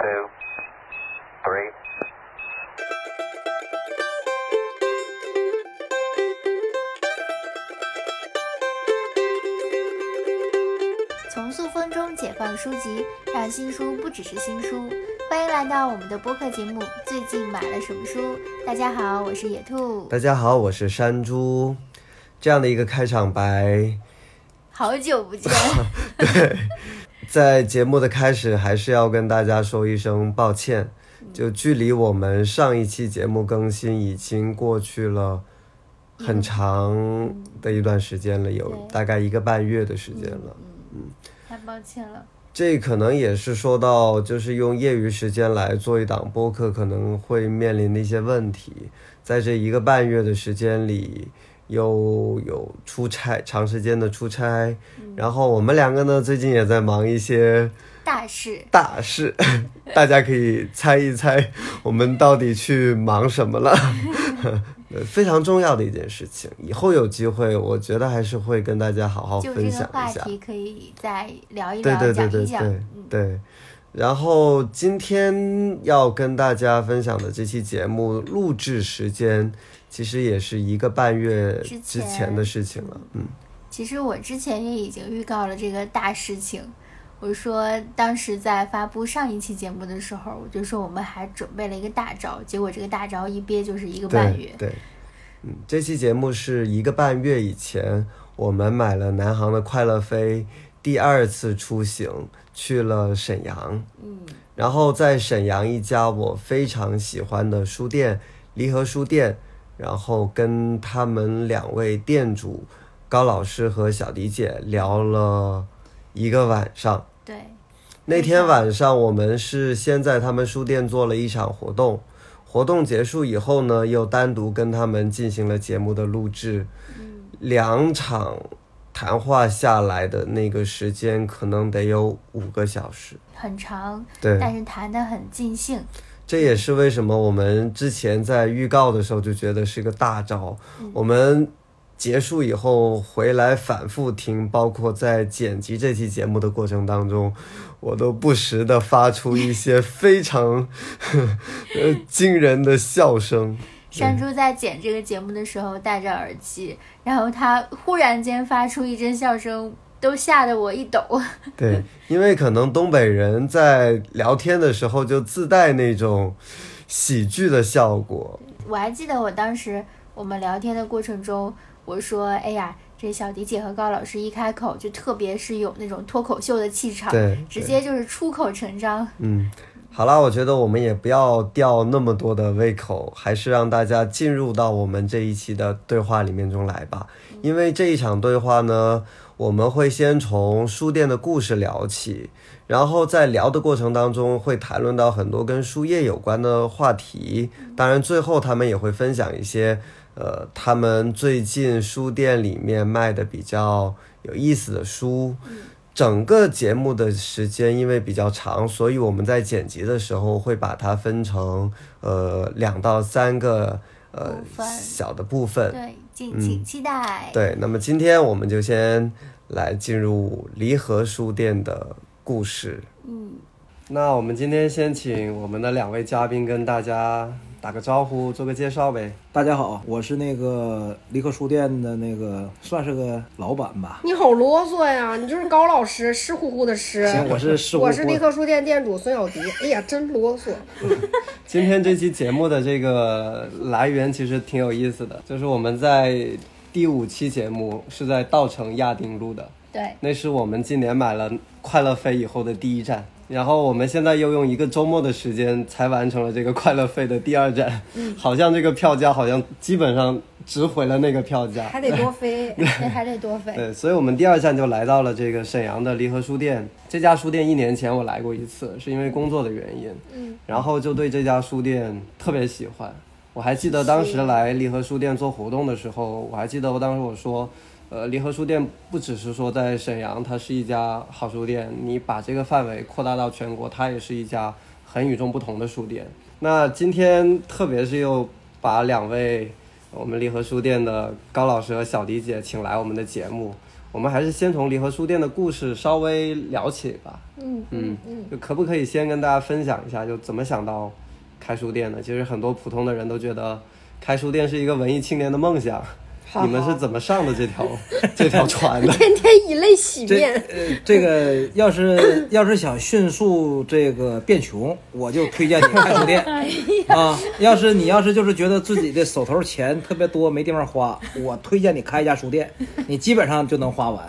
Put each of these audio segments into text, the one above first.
two, three. 从塑封中解放书籍，让新书不只是新书。欢迎来到我们的播客节目《最近买了什么书》。大家好，我是野兔。大家好，我是山猪。这样的一个开场白，好久不见。对，在节目的开始，还是要跟大家说一声抱歉。就距离我们上一期节目更新已经过去了很长的一段时间了，有大概一个半月的时间了。嗯，太抱歉了。这可能也是说到，就是用业余时间来做一档播客，可能会面临的一些问题。在这一个半月的时间里，又有出差，长时间的出差，然后我们两个呢，最近也在忙一些大事，大事，大家可以猜一猜，我们到底去忙什么了？呃非常重要的一件事情，以后有机会，我觉得还是会跟大家好好分享一下。话题可以再聊一对聊，对对对。对嗯，对。然后今天要跟大家分享的这期节目录制时间，其实也是一个半月之之前前的事情了。嗯，其实我之前也已经预告了这个大事情。我说，当时在发布上一期节目的时候，我就说我们还准备了一个大招，结果这个大招一憋就是一个半月对。对，嗯，这期节目是一个半月以前，我们买了南航的快乐飞，第二次出行去了沈阳。嗯，然后在沈阳一家我非常喜欢的书店离合书店，然后跟他们两位店主高老师和小迪姐聊了一个晚上。对，那天晚上我们是先在他们书店做了一场活动，活动结束以后呢，又单独跟他们进行了节目的录制。两场谈话下来的那个时间可能得有五个小时。很长，对，但是谈得很尽兴。这也是为什么我们之前在预告的时候就觉得是个大招。我们结束以后回来反复听，包括在剪辑这期节目的过程当中，我都不时的发出一 些非常呃惊人的笑声。山猪在剪这个节目的时候戴着耳机，然后他忽然间发出一阵笑声，都吓得我一抖。对，因为可能东北人在聊天的时候就自带那种喜剧的效果。我还记得我当时我们聊天的过程中，我说：“哎呀，这小迪姐和高老师一开口就特别是有那种脱口秀的气场，对，直接就是出口成章。嗯，好啦，我觉得我们也不要吊那么多的胃口，还是让大家进入到我们这一期的对话里面中来吧。因为这一场对话呢，我们会先从书店的故事聊起，然后在聊的过程当中会谈论到很多跟书业有关的话题。当然，最后他们也会分享一些呃，他们最近书店里面卖的比较有意思的书。整个节目的时间因为比较长，所以我们在剪辑的时候会把它分成呃两到三个呃小的部分。对，敬请期待。对，那么今天我们就先来进入离合书店的故事。嗯，那我们今天先请我们的两位嘉宾跟大家打个招呼，做个介绍呗。大家好，我是那个立刻书店的那个，算是个老板吧。你好啰嗦呀！你就是高老师，湿乎乎的湿。行，我是是我是立刻书店店主孙小迪。哎呀，真啰嗦。今天这期节目的这个来源其实挺有意思的，就是我们在第五期节目是在稻城亚丁录的，对，那是我们今年买了快乐飞以后的第一站，然后我们现在又用一个周末的时间才完成了这个快乐飞的第二站，好像这个票价好像基本上值回了那个票价，还得多飞。还得多飞。对，所以我们第二站就来到了这个沈阳的离合书店。这家书店一年前我来过一次，是因为工作的原因，嗯，然后就对这家书店特别喜欢。我还记得当时来离合书店做活动的时候，我还记得我当时我说，呃，离合书店不只是说在沈阳，它是一家好书店，你把这个范围扩大到全国，它也是一家很与众不同的书店。那今天特别是又把两位我们离合书店的高老师和小迪姐请来我们的节目，我们还是先从离合书店的故事稍微聊起吧。嗯嗯，就可不可以先跟大家分享一下，就怎么想到开书店的？其实很多普通的人都觉得开书店是一个文艺青年的梦想。好你们是怎么上的这条 这条船的？天天以泪洗这面。呃，这个要是 要是想迅速这个变穷，我就推荐你开书店 啊。要是你要是就是觉得自己的手头钱特别多没地方花，我推荐你开一家书店，你基本上就能花完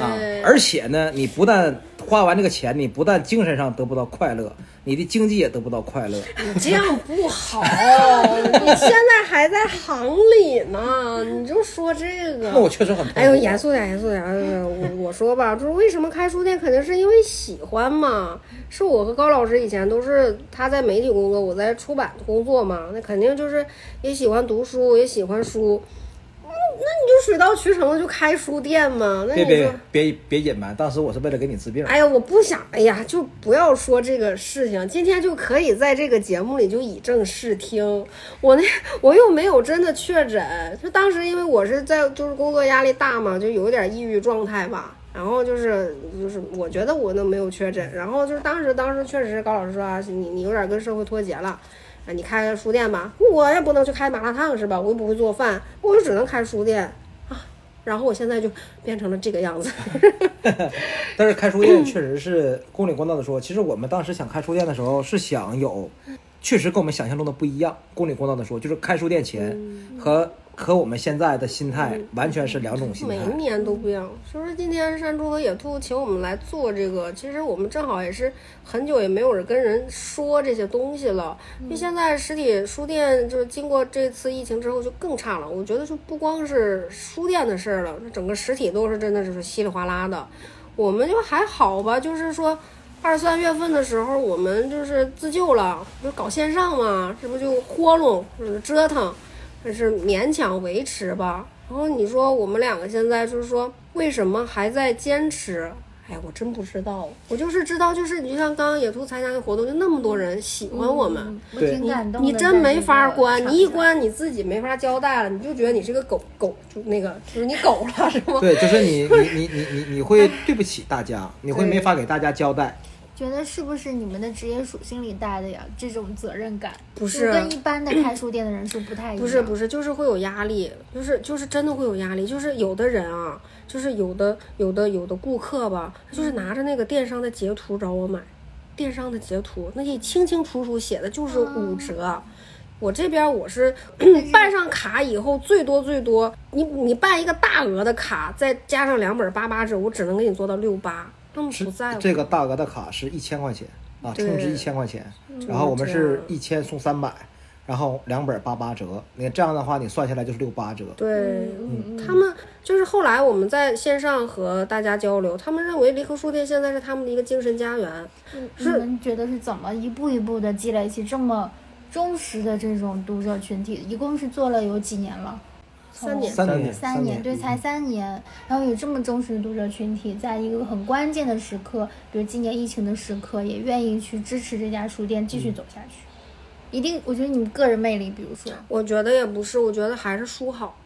啊。而且呢，你不但花完这个钱，你不但精神上得不到快乐，你的经济也得不到快乐。你这样不好，你现在还在行里呢，你就说这个。那我确实很痛苦哎呦，严肃点，严肃点。呃我我说吧，就是为什么开书店，肯定是因为喜欢嘛。是我和高老师以前都是他在媒体工作，我在出版工作嘛，那肯定就是也喜欢读书，也喜欢书。嗯，那你就水到渠成的就开书店嘛。那别别。别别隐瞒，当时我是为了给你治病。哎呀，我不想，哎呀，就不要说这个事情。今天就可以在这个节目里就以正视听。我那 我又没有真的确诊，就当时因为我是在就是工作压力大嘛，就有点抑郁状态吧。然后就是就是我觉得我那没有确诊，然后就是当时当时确实高老师说啊，你你有点跟社会脱节了。啊，你开个书店吧，我也不能去开麻辣烫是吧？我又不会做饭，我就只能开书店啊。然后我现在就变成了这个样子。但是开书店确实是公理公道的说，其实我们当时想开书店的时候是想有，确实跟我们想象中的不一样。公理公道的说，就是开书店前和和我们现在的心态完全是两种心态每。一年都不一样。所以说今天山猪和野兔请我们来做这个，其实我们正好也是很久也没有人跟人说这些东西了。因为现在实体书店就是经过这次疫情之后就更差了。我觉得就不光是书店的事儿了，整个实体都是真的就是稀里哗啦的。我们就还好吧，就是说。二三月份的时候，我们就是自救了，就搞线上嘛，这不就豁弄，就是折腾，但是勉强维持吧。然后你说我们两个现在就是说，为什么还在坚持？哎，我真不知道，我就是知道，就是你就像刚刚野兔参加的活动，就那么多人喜欢我们，嗯我对挺感动的。你真没法关，你一关。关你自己没法交代了，你就觉得你是个狗狗，就那个就是你狗了，是吗？对，就是你你你你你你会对不起大家，你会没法给大家交代。觉得是不是你们的职业属性里带的呀？这种责任感不是跟一般的开书店的人是不太一样。不是不是，就是会有压力，就是就是真的会有压力，就是有的人啊，就是有的有的有的顾客吧，他就是拿着那个电商的截图找我买，电商的截图，那里清清楚楚写的就是五折。我这边我是办上卡以后，最多最多，你你办一个大额的卡，再加上两本八八折，我只能给你做到六八，他们不在乎。这个大额的卡是一千块钱啊，充值一千块钱，然后我们是一千送三百，然后两本八八折，那这样的话你算下来就是六八折。对，他们就是后来我们在线上和大家交流，他们认为离合书店现在是他们的一个精神家园。你们觉得是怎么一步一步的积累起这么忠实的这种读者群体？一共是做了有几年了？三年三年，三年，对，才三年，然后有这么忠实的读者群体，在一个很关键的时刻，比如今年疫情的时刻，也愿意去支持这家书店继续走下去。一定，我觉得你们个人魅力，比如说，我觉得也不是，我觉得还是书好。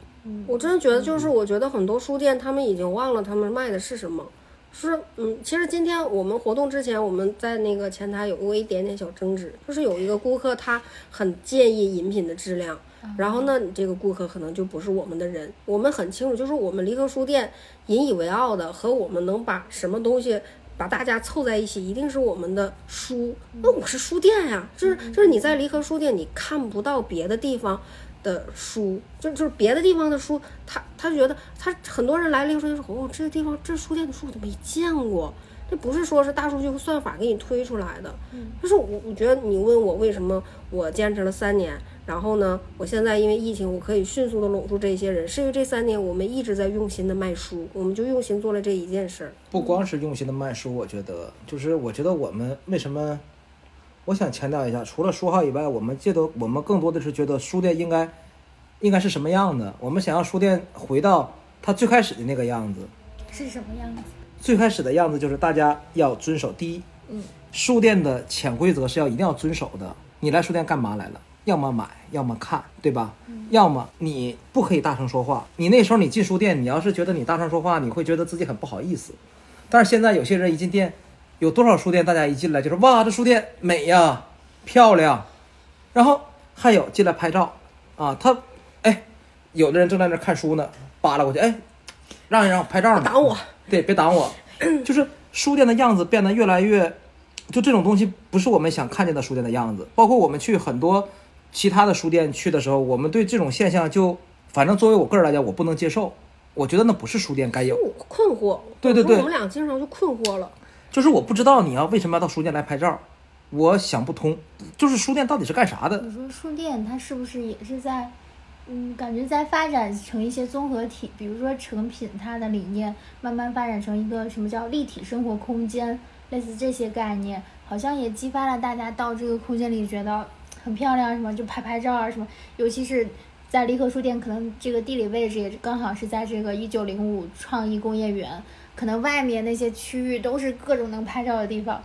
我真的觉得，就是我觉得很多书店他们已经忘了他们卖的是什么。是，嗯，其实今天我们活动之前，我们在那个前台有过一点点小争执，就是有一个顾客他很介意饮品的质量，然后呢，你这个顾客可能就不是我们的人。我们很清楚，就是我们离合书店引以为傲的和我们能把什么东西把大家凑在一起，一定是我们的书。那我是书店呀，就是就是你在离合书店，你看不到别的地方的书，就就是别的地方的书，他他觉得他很多人来离合书店说，哦，这个地方这书店的书我都没见过。这不是说是大数据和算法给你推出来的，就是我我觉得你问我为什么我坚持了三年，然后呢，我现在因为疫情我可以迅速的拢住这些人，是因为这三年我们一直在用心的卖书，我们就用心做了这一件事儿。不光是用心的卖书，我觉得就是我觉得我们为什么，我想强调一下，除了书号以外，我们觉得我们更多的是觉得书店应该应该是什么样的，我们想要书店回到它最开始的那个样子。是什么样子？最开始的样子就是大家要遵守第一，嗯，书店的潜规则是要一定要遵守的。你来书店干嘛来了？要么买，要么看，对吧？要么你不可以大声说话。你那时候你进书店，你要是觉得你大声说话，你会觉得自己很不好意思。但是现在有些人一进店，有多少书店，大家一进来就是哇，这书店美呀，漂亮，然后还有进来拍照啊，他哎，有的人正在那儿看书呢，扒拉过去，哎，让一让，拍照呢，挡我，对，别挡我。就是书店的样子变得越来越，就这种东西不是我们想看见的书店的样子。包括我们去很多其他的书店去的时候，我们对这种现象就，反正作为我个人来讲，我不能接受。我觉得那不是书店该有，困惑。对对对我们俩经常就困惑了。就是我不知道你要为什么要到书店来拍照，我想不通。就是书店到底是干啥的？你说书店它是不是也是在，嗯，感觉在发展成一些综合体，比如说成品它的理念慢慢发展成一个什么叫立体生活空间，类似这些概念，好像也激发了大家到这个空间里觉得很漂亮，什么就拍拍照啊什么，尤其是。在离合书店，可能这个地理位置也刚好是在这个一九零五创意工业园，可能外面那些区域都是各种能拍照的地方，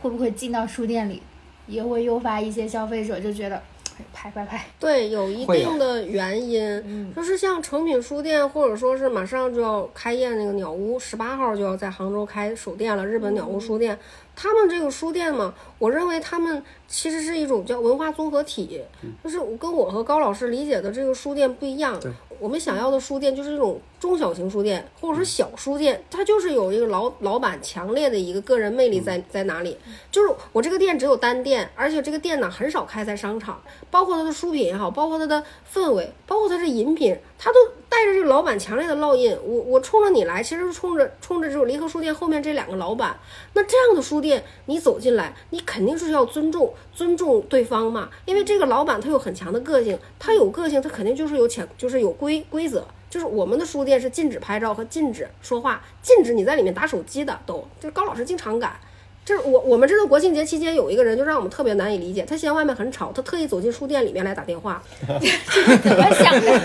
会不会进到书店里，也会诱发一些消费者就觉得哎拍拍拍，对，有一定的原因，嗯就是像诚品书店，或者说是马上就要开业那个鸟屋，十八号就要在杭州开首店了。日本鸟屋书店，他们这个书店嘛，我认为他们其实是一种叫文化综合体，就是我跟我和高老师理解的这个书店不一样。我们想要的书店就是一种中小型书店，或者是小书店，它就是有一个老老板强烈的一个个人魅力在在哪里？就是我这个店只有单店，而且这个店呢很少开在商场，包括它的书品也好，包括它的氛围，包括它的饮品，它都带着这个老板强烈的烙印。我我冲着你来，其实是冲着冲着这种离合书店后面这两个老板。那这样的书店，你走进来，你肯定是要尊重尊重对方嘛，因为这个老板他有很强的个性，他有个性，他肯定就是有潜就是有规规则。就是我们的书店是禁止拍照和禁止说话，禁止你在里面打手机的，都就是高老师经常改。就是我我们这个国庆节期间有一个人就让我们特别难以理解，他嫌外面很吵，他特意走进书店里面来打电话。怎么想的？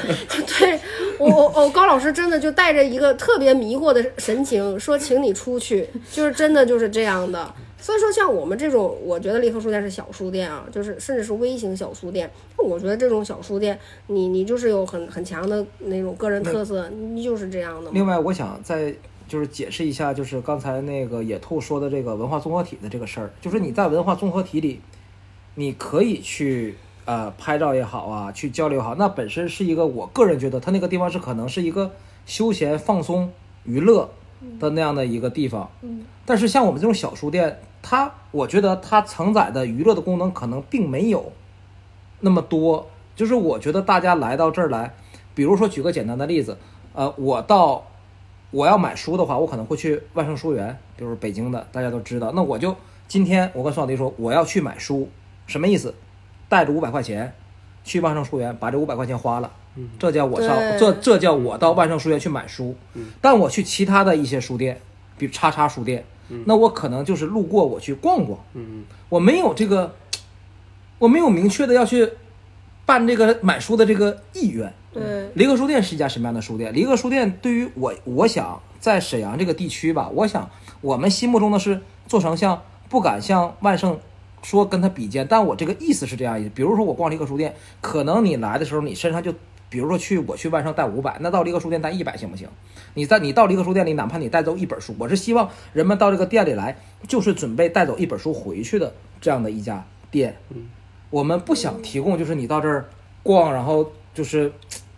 对我我我高老师真的就带着一个特别迷惑的神情说，请你出去，就是真的就是这样的。所以说，像我们这种，我觉得立刻书店是小书店啊，就是甚至是微型小书店。我觉得这种小书店，你你就是有很很强的那种个人特色，你就是这样的。另外，我想再就是解释一下，就是刚才那个野兔说的这个文化综合体的这个事儿，就是你在文化综合体里，你可以去呃拍照也好啊，去交流也好，那本身是一个我个人觉得它那个地方是可能是一个休闲放松娱乐的那样的一个地方。嗯但是像我们这种小书店，它我觉得它承载的娱乐的功能可能并没有那么多。就是我觉得大家来到这儿来，比如说举个简单的例子，呃，我到我要买书的话，我可能会去万盛书园，就是北京的，大家都知道。那我就今天我跟孙小迪说我要去买书，什么意思？带着五百块钱去万盛书园，把这五百块钱花了，这叫我上这这叫我到万盛书园去买书。但我去其他的一些书店，比如叉叉书店，那我可能就是路过我去逛逛，嗯我没有这个，我没有明确的要去办这个买书的这个意愿。对，离合书店是一家什么样的书店？离合书店对于我，我想在沈阳这个地区吧，我想我们心目中的是做成像不敢像万盛说跟他比肩，但我这个意思是这样意思。比如说我逛离合书店，可能你来的时候你身上就，比如说去我去万盛带五百，那到离合书店带一百行不行？你在你到离合书店里，哪怕你带走一本书，我是希望人们到这个店里来，就是准备带走一本书回去的这样的一家店。我们不想提供就是你到这儿逛，然后就是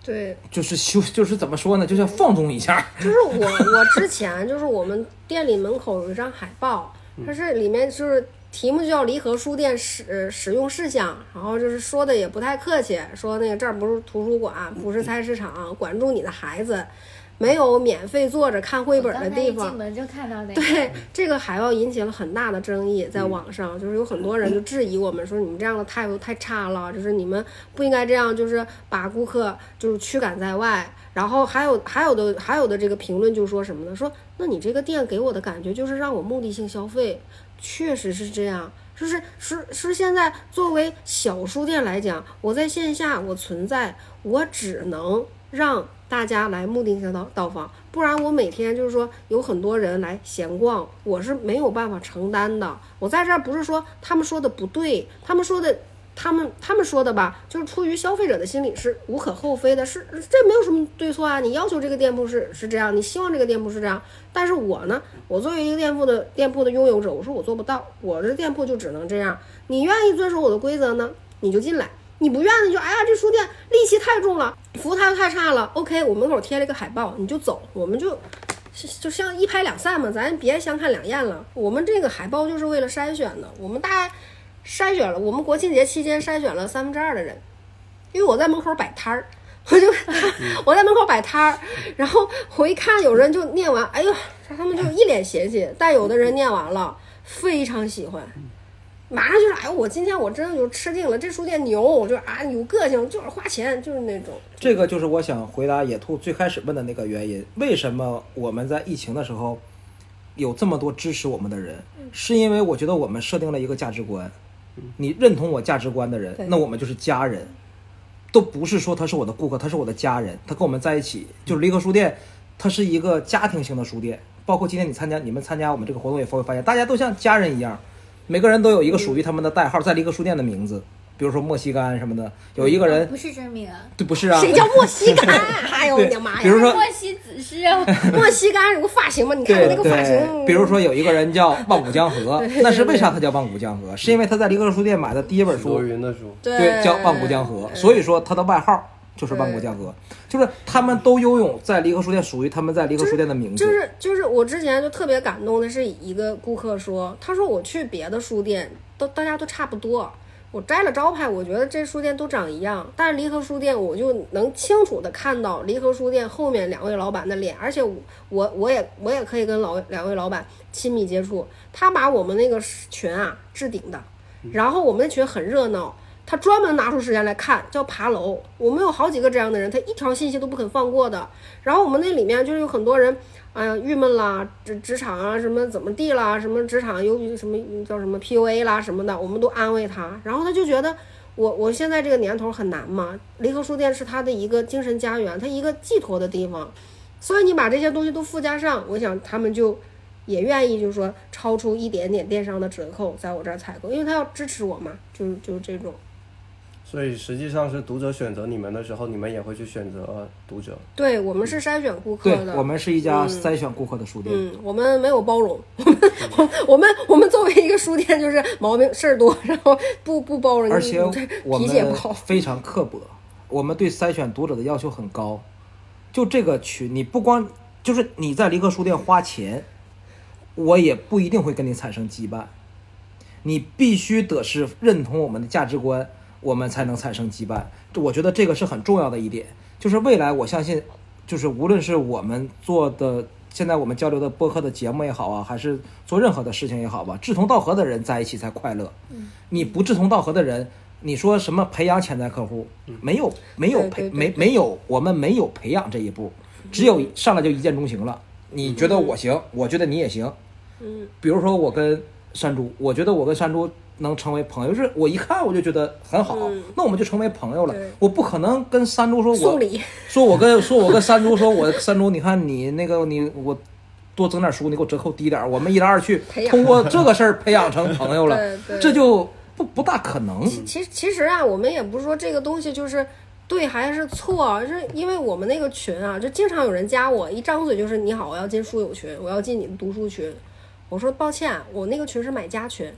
对，就是休，就是怎么说呢，就像放纵一下。就是我我之前就是我们店里门口有一张海报，它是里面就是题目就叫离合书店使使用事项，然后就是说的也不太客气，说那个这儿不是图书馆，不是菜市场，管住你的孩子，没有免费坐着看绘本的地方进。门就看到那个，对这个海报引起了很大的争议，在网上就是有很多人就质疑我们说你们这样的态度太差了，就是你们不应该这样，就是把顾客就是驱赶在外。然后还有还有的还有的这个评论就说什么呢？说那你这个店给我的感觉就是让我目的性消费，确实是这样。就是是是现在作为小书店来讲，我在线下我存在，我只能让大家来目的性到到访，不然我每天就是说有很多人来闲逛，我是没有办法承担的。我在这儿不是说他们说的不对，他们说的他们他们说的吧，就是出于消费者的心理是无可厚非的，是这没有什么对错啊。你要求这个店铺是是这样，你希望这个店铺是这样，但是我呢，我作为一个店铺的店铺的拥有者，我说我做不到，我的店铺就只能这样。你愿意遵守我的规则呢，你就进来；你不愿意就哎呀，这书店戾气太重了，服务态度太差了。OK，我门口贴了一个海报，你就走，我们就。就像一拍两散嘛，咱别相看两厌了。我们这个海报就是为了筛选的，我们大筛选了，我们国庆节期间筛选了三分之二的人，因为我在门口摆摊儿，我就 我在门口摆摊儿，然后我一看有人就念完，哎呦，他们就一脸嫌弃，但有的人念完了非常喜欢。马上就是，哎，我今天我真的就吃定了，这书店牛，就啊有个性，就是花钱，就是那种。这个就是我想回答野兔最开始问的那个原因，为什么我们在疫情的时候有这么多支持我们的人，是因为我觉得我们设定了一个价值观，你认同我价值观的人，那我们就是家人，都不是说他是我的顾客，他是我的家人，他跟我们在一起，就是离合书店，它是一个家庭型的书店，包括今天你参加，你们参加我们这个活动也会发现，大家都像家人一样。每个人都有一个属于他们的代号，在离合书店的名字，比如说莫西干什么的。有一个人不是真名，对，不是啊。谁叫莫西干？哎呦我的妈呀！比如说莫西子诗啊，莫西干有个发型吗？你看我那个发型。比如说有一个人叫 万古江河，那是为啥他叫万古江河？是因为他在离合书店买的第一本书，罗云的书，对，叫万古江河，所以说他的外号。就是万国江河，就是他们都拥有在离合书店属于他们在离合书店的名字。就是就是我之前就特别感动的是一个顾客说，他说我去别的书店都大家都差不多，我摘了招牌，我觉得这书店都长一样，但是离合书店我就能清楚的看到离合书店后面两位老板的脸，而且我我我也我也可以跟老两位老板亲密接触，他把我们那个群啊置顶的，然后我们那群很热闹。他专门拿出时间来看，叫爬楼。我们有好几个这样的人，他一条信息都不肯放过的。然后我们那里面就是有很多人，哎呀，郁闷啦，职职场啊，什么怎么地啦，什么职场由于什么叫什么 PUA 啦什么的，我们都安慰他。然后他就觉得，我我现在这个年头很难嘛。离合书店是他的一个精神家园，他一个寄托的地方。所以你把这些东西都附加上，我想他们就也愿意，就是说超出一点点电商的折扣，在我这儿采购，因为他要支持我嘛，就就这种。所以实际上是读者选择你们的时候，你们也会去选择读者。对我们是筛选顾客的，我们是一家筛选顾客的书店。嗯，我们没有包容，我们我们作为一个书店，就是毛病事儿多，然后不不包容，而且我们好，非常刻薄。我们对筛选读者的要求很高。就这个群，你不光就是你在离合书店花钱，我也不一定会跟你产生羁绊。你必须得是认同我们的价值观。我们才能产生羁绊，我觉得这个是很重要的一点。就是未来，我相信，就是无论是我们做的现在我们交流的播客的节目也好啊，还是做任何的事情也好吧，志同道合的人在一起才快乐。你不志同道合的人，你说什么培养潜在客户？没有，没有培，没没有，我们没有培养这一步，只有上来就一见钟情了。你觉得我行，我觉得你也行。嗯，比如说我跟山猪，我觉得我跟山猪。能成为朋友，就是我一看我就觉得很好，那我们就成为朋友了。我不可能跟山 猪说，我说我跟说我跟山猪说，我山猪，你看你那个你我多整点书，你给我折扣低点，我们一来二去通过这个事儿培养成朋友了，这就不不大可能。其实其实啊，我们也不是说这个东西就是对还是错，是因为我们那个群啊，就经常有人加我，一张嘴就是你好，我要进书友群，我要进你的读书群。我说抱歉，我那个群是买家群。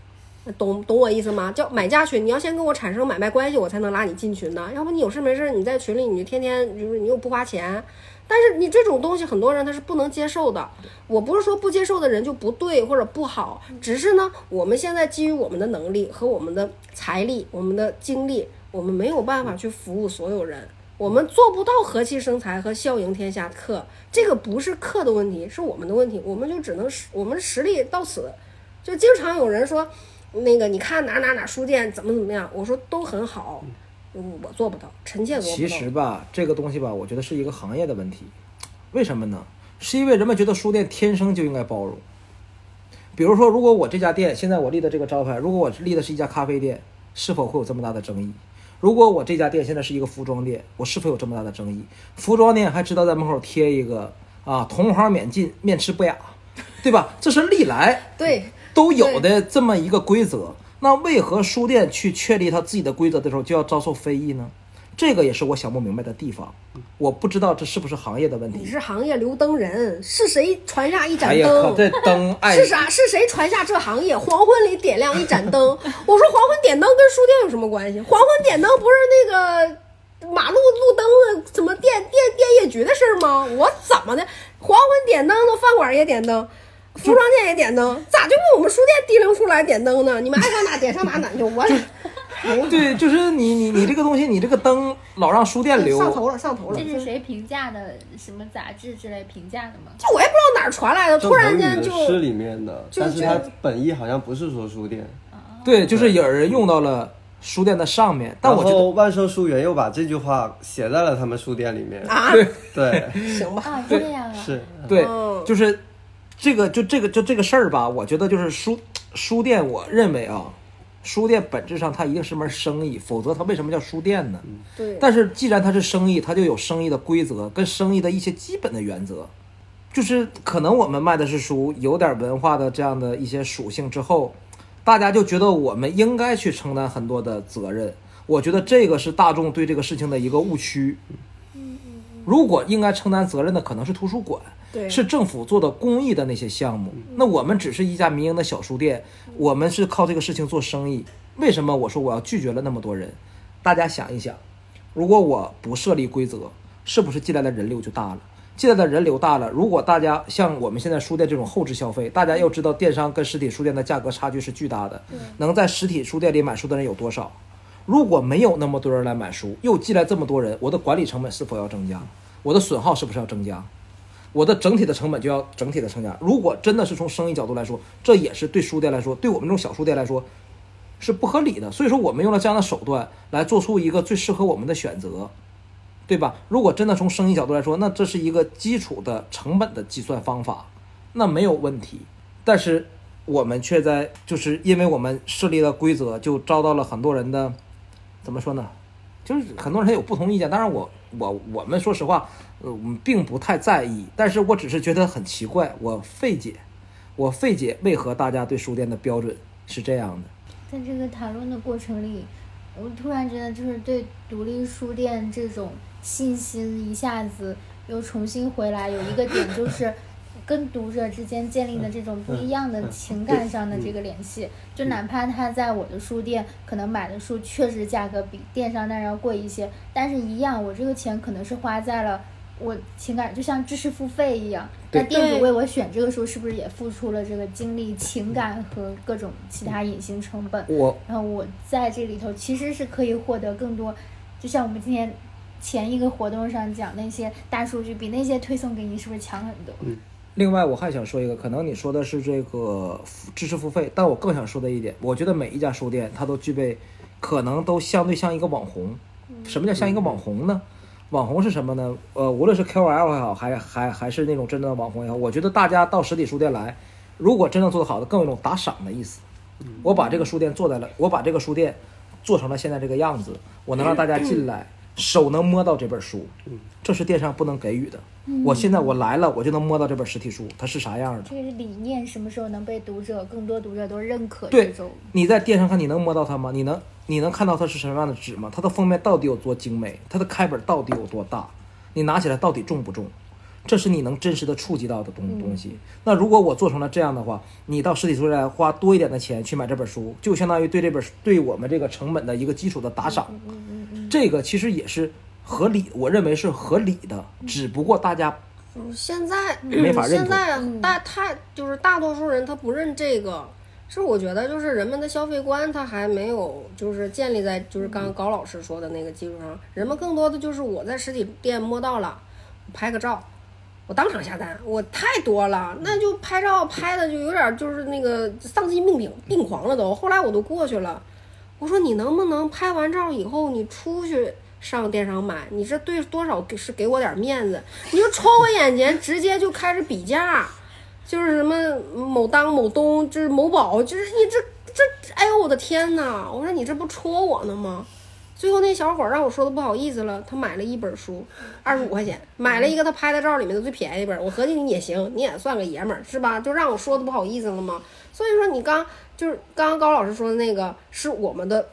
懂懂我意思吗？叫买家群，你要先跟我产生买卖关系，我才能拉你进群的。要不你有事没事你在群里，你就天天就是你又不花钱。但是你这种东西，很多人他是不能接受的。我不是说不接受的人就不对或者不好，只是呢，我们现在基于我们的能力和我们的财力、我们的精力，我们没有办法去服务所有人，我们做不到和气生财和笑迎天下客。这个不是客的问题，是我们的问题。我们就只能实，我们实力到此。就经常有人说。那个，你看哪哪哪书店怎么怎么样？我说都很好，我做不到，臣妾做不到。其实吧，这个东西吧，我觉得是一个行业的问题。为什么呢？是因为人们觉得书店天生就应该包容。比如说，如果我这家店现在我立的这个招牌，如果我立的是一家咖啡店，是否会有这么大的争议？如果我这家店现在是一个服装店，我是否有这么大的争议？服装店还知道在门口贴一个啊，同行免进，面吃不雅，对吧？这是历来对。都有的这么一个规则，那为何书店去确立他自己的规则的时候就要遭受非议呢？这个也是我想不明白的地方。我不知道这是不是行业的问题。你是行业留灯人，是谁传下一盏灯？这灯哎，是啥？是谁传下这行业？黄昏里点亮一盏灯。我说黄昏点灯跟书店有什么关系？黄昏点灯不是那个马路路灯的什么电电电业局的事儿吗？我怎么的？黄昏点灯的饭馆也点灯，服装店也点灯，咋就给我们书店提溜出来点灯呢？你们爱上哪点上哪哪去。我对，就是你你你这个东西，你这个灯老让书店留，上头了，上头了。这是谁评价的？什么杂志之类评价的吗？就我也不知道哪儿传来的，突然间就郑成宇的诗里面的，但是它本意好像不是说书店。对，就是有人用到了书店的上面，但我觉得然后万寿书园又把这句话写在了他们书店里面。啊，对对，行吧。啊，这样啊，是。对嗯，就是这个就这个就这个事儿吧，我觉得就是书书店，我认为啊，书店本质上它一定是门生意，否则它为什么叫书店呢？对，但是既然它是生意，它就有生意的规则跟生意的一些基本的原则。就是可能我们卖的是书，有点文化的这样的一些属性之后，大家就觉得我们应该去承担很多的责任。我觉得这个是大众对这个事情的一个误区。如果应该承担责任的可能是图书馆，对是政府做的公益的那些项目。那我们只是一家民营的小书店，我们是靠这个事情做生意。为什么我说我要拒绝了那么多人？大家想一想，如果我不设立规则，是不是进来的人流就大了？进来的人流大了，如果大家像我们现在书店这种后置消费，大家要知道电商跟实体书店的价格差距是巨大的，能在实体书店里买书的人有多少？如果没有那么多人来买书，又进来这么多人，我的管理成本是否要增加？我的损耗是不是要增加？我的整体的成本就要整体的增加。如果真的是从生意角度来说，这也是对书店来说，对我们这种小书店来说是不合理的。所以说，我们用了这样的手段来做出一个最适合我们的选择，对吧？如果真的从生意角度来说，那这是一个基础的成本的计算方法，那没有问题。但是我们却在就是因为我们设立了规则，就遭到了很多人的怎么说呢？就是很多人他有不同意见，当然我我我们说实话，呃，我们并不太在意，但是我只是觉得很奇怪，我费解，我费解为何大家对书店的标准是这样的。在这个谈论的过程里，我突然觉得，就是对独立书店这种信心一下子又重新回来。有一个点就是，跟读者之间建立的这种不一样的情感上的这个联系。就哪怕他在我的书店可能买的书确实价格比电商那儿要贵一些，但是一样，我这个钱可能是花在了。我情感就像知识付费一样，那店主为我选这个书，是不是也付出了这个精力、情感和各种其他隐形成本？我然后我在这里头其实是可以获得更多，就像我们今天前一个活动上讲那些大数据，比那些推送给你是不是强很多？另外，我还想说一个，可能你说的是这个付知识付费，但我更想说的一点，我觉得每一家书店它都具备，可能都相对像一个网红。什么叫像一个网红呢？网红是什么呢？呃，无论是 KOL 也好，还还还是那种真正的网红也好，我觉得大家到实体书店来，如果真正做得好的，更有一种打赏的意思。我把这个书店做在了，我把这个书店做成了现在这个样子，我能让大家进来，手能摸到这本书，这是电商不能给予的。我现在我来了，我就能摸到这本实体书，它是啥样的。这个是理念什么时候能被读者更多读者都认可？对你在电商看，你能摸到它吗？你能你能看到它是什么样的纸吗？它的封面到底有多精美？它的开本到底有多大？你拿起来到底重不重？这是你能真实的触及到的东东西。那如果我做成了这样的话，你到实体书店花多一点的钱去买这本书，就相当于对这本对我们这个成本的一个基础的打赏。这个其实也是合理，我认为是合理的，只不过大家嗯现在没法认现在大太就是大多数人他不认这个，是我觉得就是人们的消费观他还没有就是建立在就是刚刚高老师说的那个基础上，人们更多的就是我在实体店摸到了，拍个照。我当场下单，我太多了，那就拍照拍的就有点就是那个丧心病病病狂了都。后来我都过去了，我说你能不能拍完照以后你出去上电商买？你这对多少给是给我点面子？你就戳我眼前，直接就开始比价，就是什么某当某东，就是某宝，就是你这这，哎呦我的天呐！我说你这不戳我呢吗？最后那小伙让我说的不好意思了，他买了一本书，二十五块钱，买了一个他拍的照里面的最便宜一本。我合计你也行，你也算个爷们儿是吧？就让我说的不好意思了吗？所以说你刚就是刚刚高老师说的那个是我们的，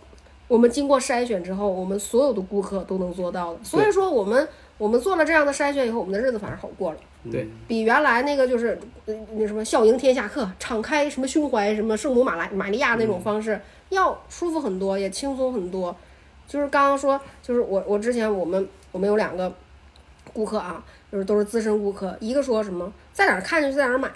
我们经过筛选之后，我们所有的顾客都能做到的。所以说我们我们做了这样的筛选以后，我们的日子反而好过了。对，比原来那个就是呃那什么笑迎天下客，敞开什么胸怀，什么圣母玛来玛利亚那种方式，要舒服很多，也轻松很多。就是刚刚说，就是我我之前我们我们有两个顾客啊，就是都是资深顾客，一个说什么在哪儿看见就在哪儿买，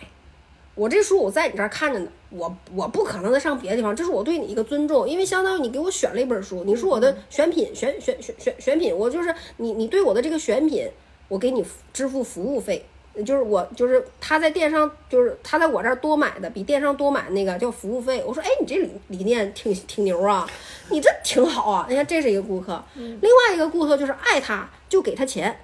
我这书我在你这儿看着呢，我我不可能再上别的地方，这是我对你一个尊重，因为相当于你给我选了一本书，你是我的选品选选选选选品，我就是你你对我的这个选品，我给你支付服务费。就是我，就是他在电商，就是他在我这儿多买的，比电商多买那个叫服务费。我说，哎，你这理理念挺挺牛啊，你这挺好啊。你看，这是一个顾客，另外一个顾客就是爱他就给他钱，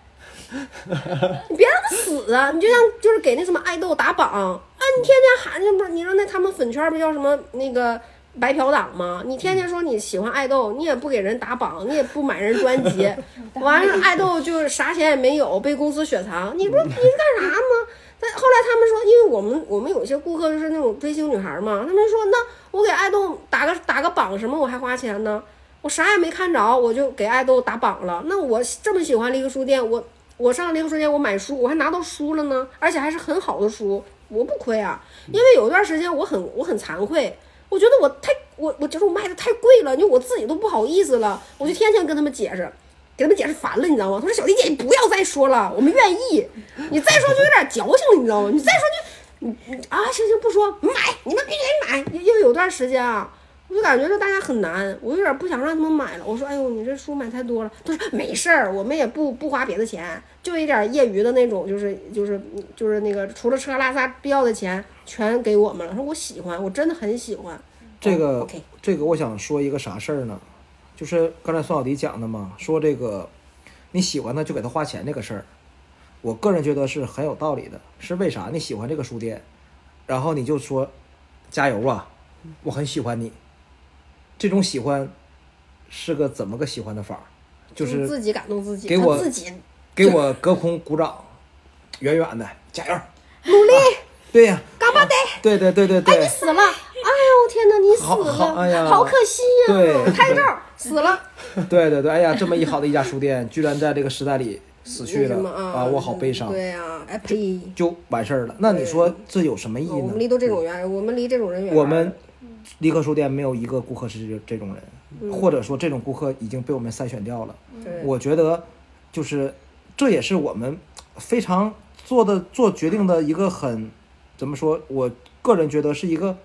你别让他死啊！你就像就是给那什么爱豆打榜啊，你天天喊，那不是你让那他们粉圈不叫什么那个白嫖党吗？你天天说你喜欢爱豆，你也不给人打榜，你也不买人专辑，完了爱豆就是啥钱也没有，被公司雪藏，你说你是干啥吗？但后来他们说，因为我们我们有些顾客就是那种追星女孩嘛，他们说那我给爱豆打个打个榜什么我还花钱呢？我啥也没看着，我就给爱豆打榜了。那我这么喜欢一个书店，我我上离合书店我买书，我还拿到书了呢，而且还是很好的书，我不亏啊。因为有一段时间我很我很惭愧，我觉得我太我我觉得我卖的太贵了，因为我自己都不好意思了，我就天天跟他们解释，给他们解释烦了，你知道吗？他说小丽姐你不要再说了，我们愿意，你再说就有点矫情了，你知道吗？你再说就你你啊行行不说买，你们必须买，因为有段时间啊。我就感觉这大家很难，我有点不想让他们买了。我说：“哎呦，你这书买太多了。”他说：“没事儿，我们也不不花别的钱，就一点业余的那种，就是就是就是那个除了吃喝拉撒必要的钱全给我们了。”说：“我喜欢，我真的很喜欢。”这个、这个我想说一个啥事儿呢？就是刚才孙小迪讲的嘛，说这个你喜欢他就给他花钱这个事儿，我个人觉得是很有道理的。是为啥？你喜欢这个书店，然后你就说加油啊，我很喜欢你。这种喜欢是个怎么个喜欢的法儿？就是自己感动自己，给我自己给我隔空鼓掌，远远的加油，努力。对呀、嘎巴得，对对对对对。哎，你死了！哎呦天哪，你死了！好哎呀好可惜呀、对拍个照死了。对对对，哎呀，这么一好的一家书店，居然在这个时代里死去了啊我好悲伤，对呀、哎呸！就完事儿了。那你说这有什么意义呢？我们离都这种远，我们离这种人远。我们离合书店没有一个顾客是这这种人，嗯或者说这种顾客已经被我们筛选掉了。我觉得就是这也是我们非常做的做决定的一个很怎么说？我个人觉得是一个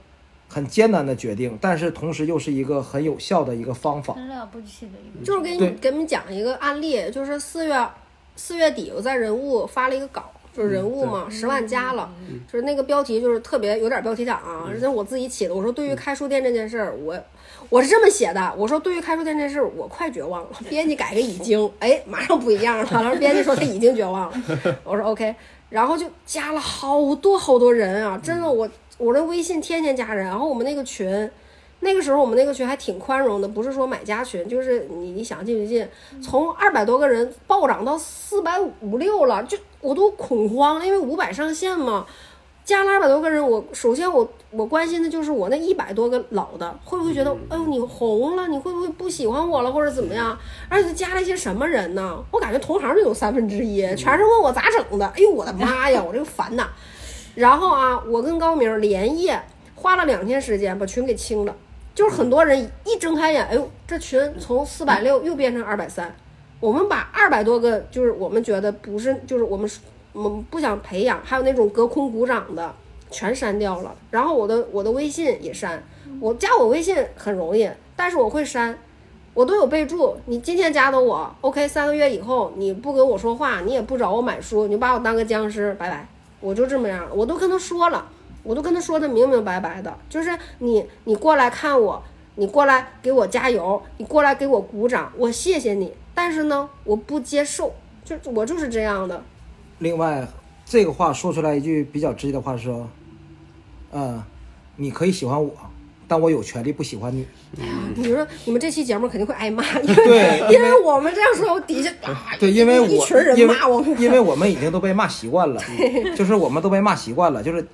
很艰难的决定，但是同时又是一个很有效的一个方法。很了不起的一个。就是给你给你们讲一个案例，就是四月四月底我在人物发了一个稿，就是人物嘛，十万加了，就是那个标题就是特别有点标题党啊，这是我自己起的。我说对于开书店这件事儿，我我是这么写的，我说对于开书店这件事儿，我快绝望了。编辑改个已经，哎，马上不一样了。然后编辑说他已经绝望了，我说 OK，然后就加了好多好多人啊，真的我我的微信天天加人，然后我们那个群。那个时候我们那个群还挺宽容的，不是说买家群，就是你你想进就进，从二百多个人暴涨到四百五六了，就我都恐慌了，因为五百上限嘛。加了二百多个人，我首先我我关心的就是我那一百多个老的会不会觉得，哎呦你红了，你会不会不喜欢我了或者怎么样？而且加了一些什么人呢？我感觉同行就有三分之一，全是问我咋整的。哎呦我的妈呀，我这个烦呐！然后啊，我跟高明连夜花了两天时间把群给清了。就是很多人一睁开眼，哎呦，这群从四百六又变成二百三。我们把二百多个，就是我们觉得不是，就是我们我不想培养，还有那种隔空鼓掌的，全删掉了。然后我的我的微信也删，我加我微信很容易，但是我会删，我都有备注。你今天加的我，OK，三个月以后你不跟我说话，你也不找我买书，你就把我当个僵尸，拜拜。我就这么样，我都跟他说了。我都跟他说的明明白白的，就是你你过来看我，你过来给我加油，你过来给我鼓掌，我谢谢你。但是呢，我不接受，就我就是这样的。另外，这个话说出来一句比较直接的话是说，嗯，你可以喜欢我，但我有权利不喜欢你。你说你们这期节目肯定会挨骂，因对为 因为我们这样说，我底下啊对，因为我一群人骂我。们，因为我们已经都被骂习惯了，就是我们都被骂习惯了，就是，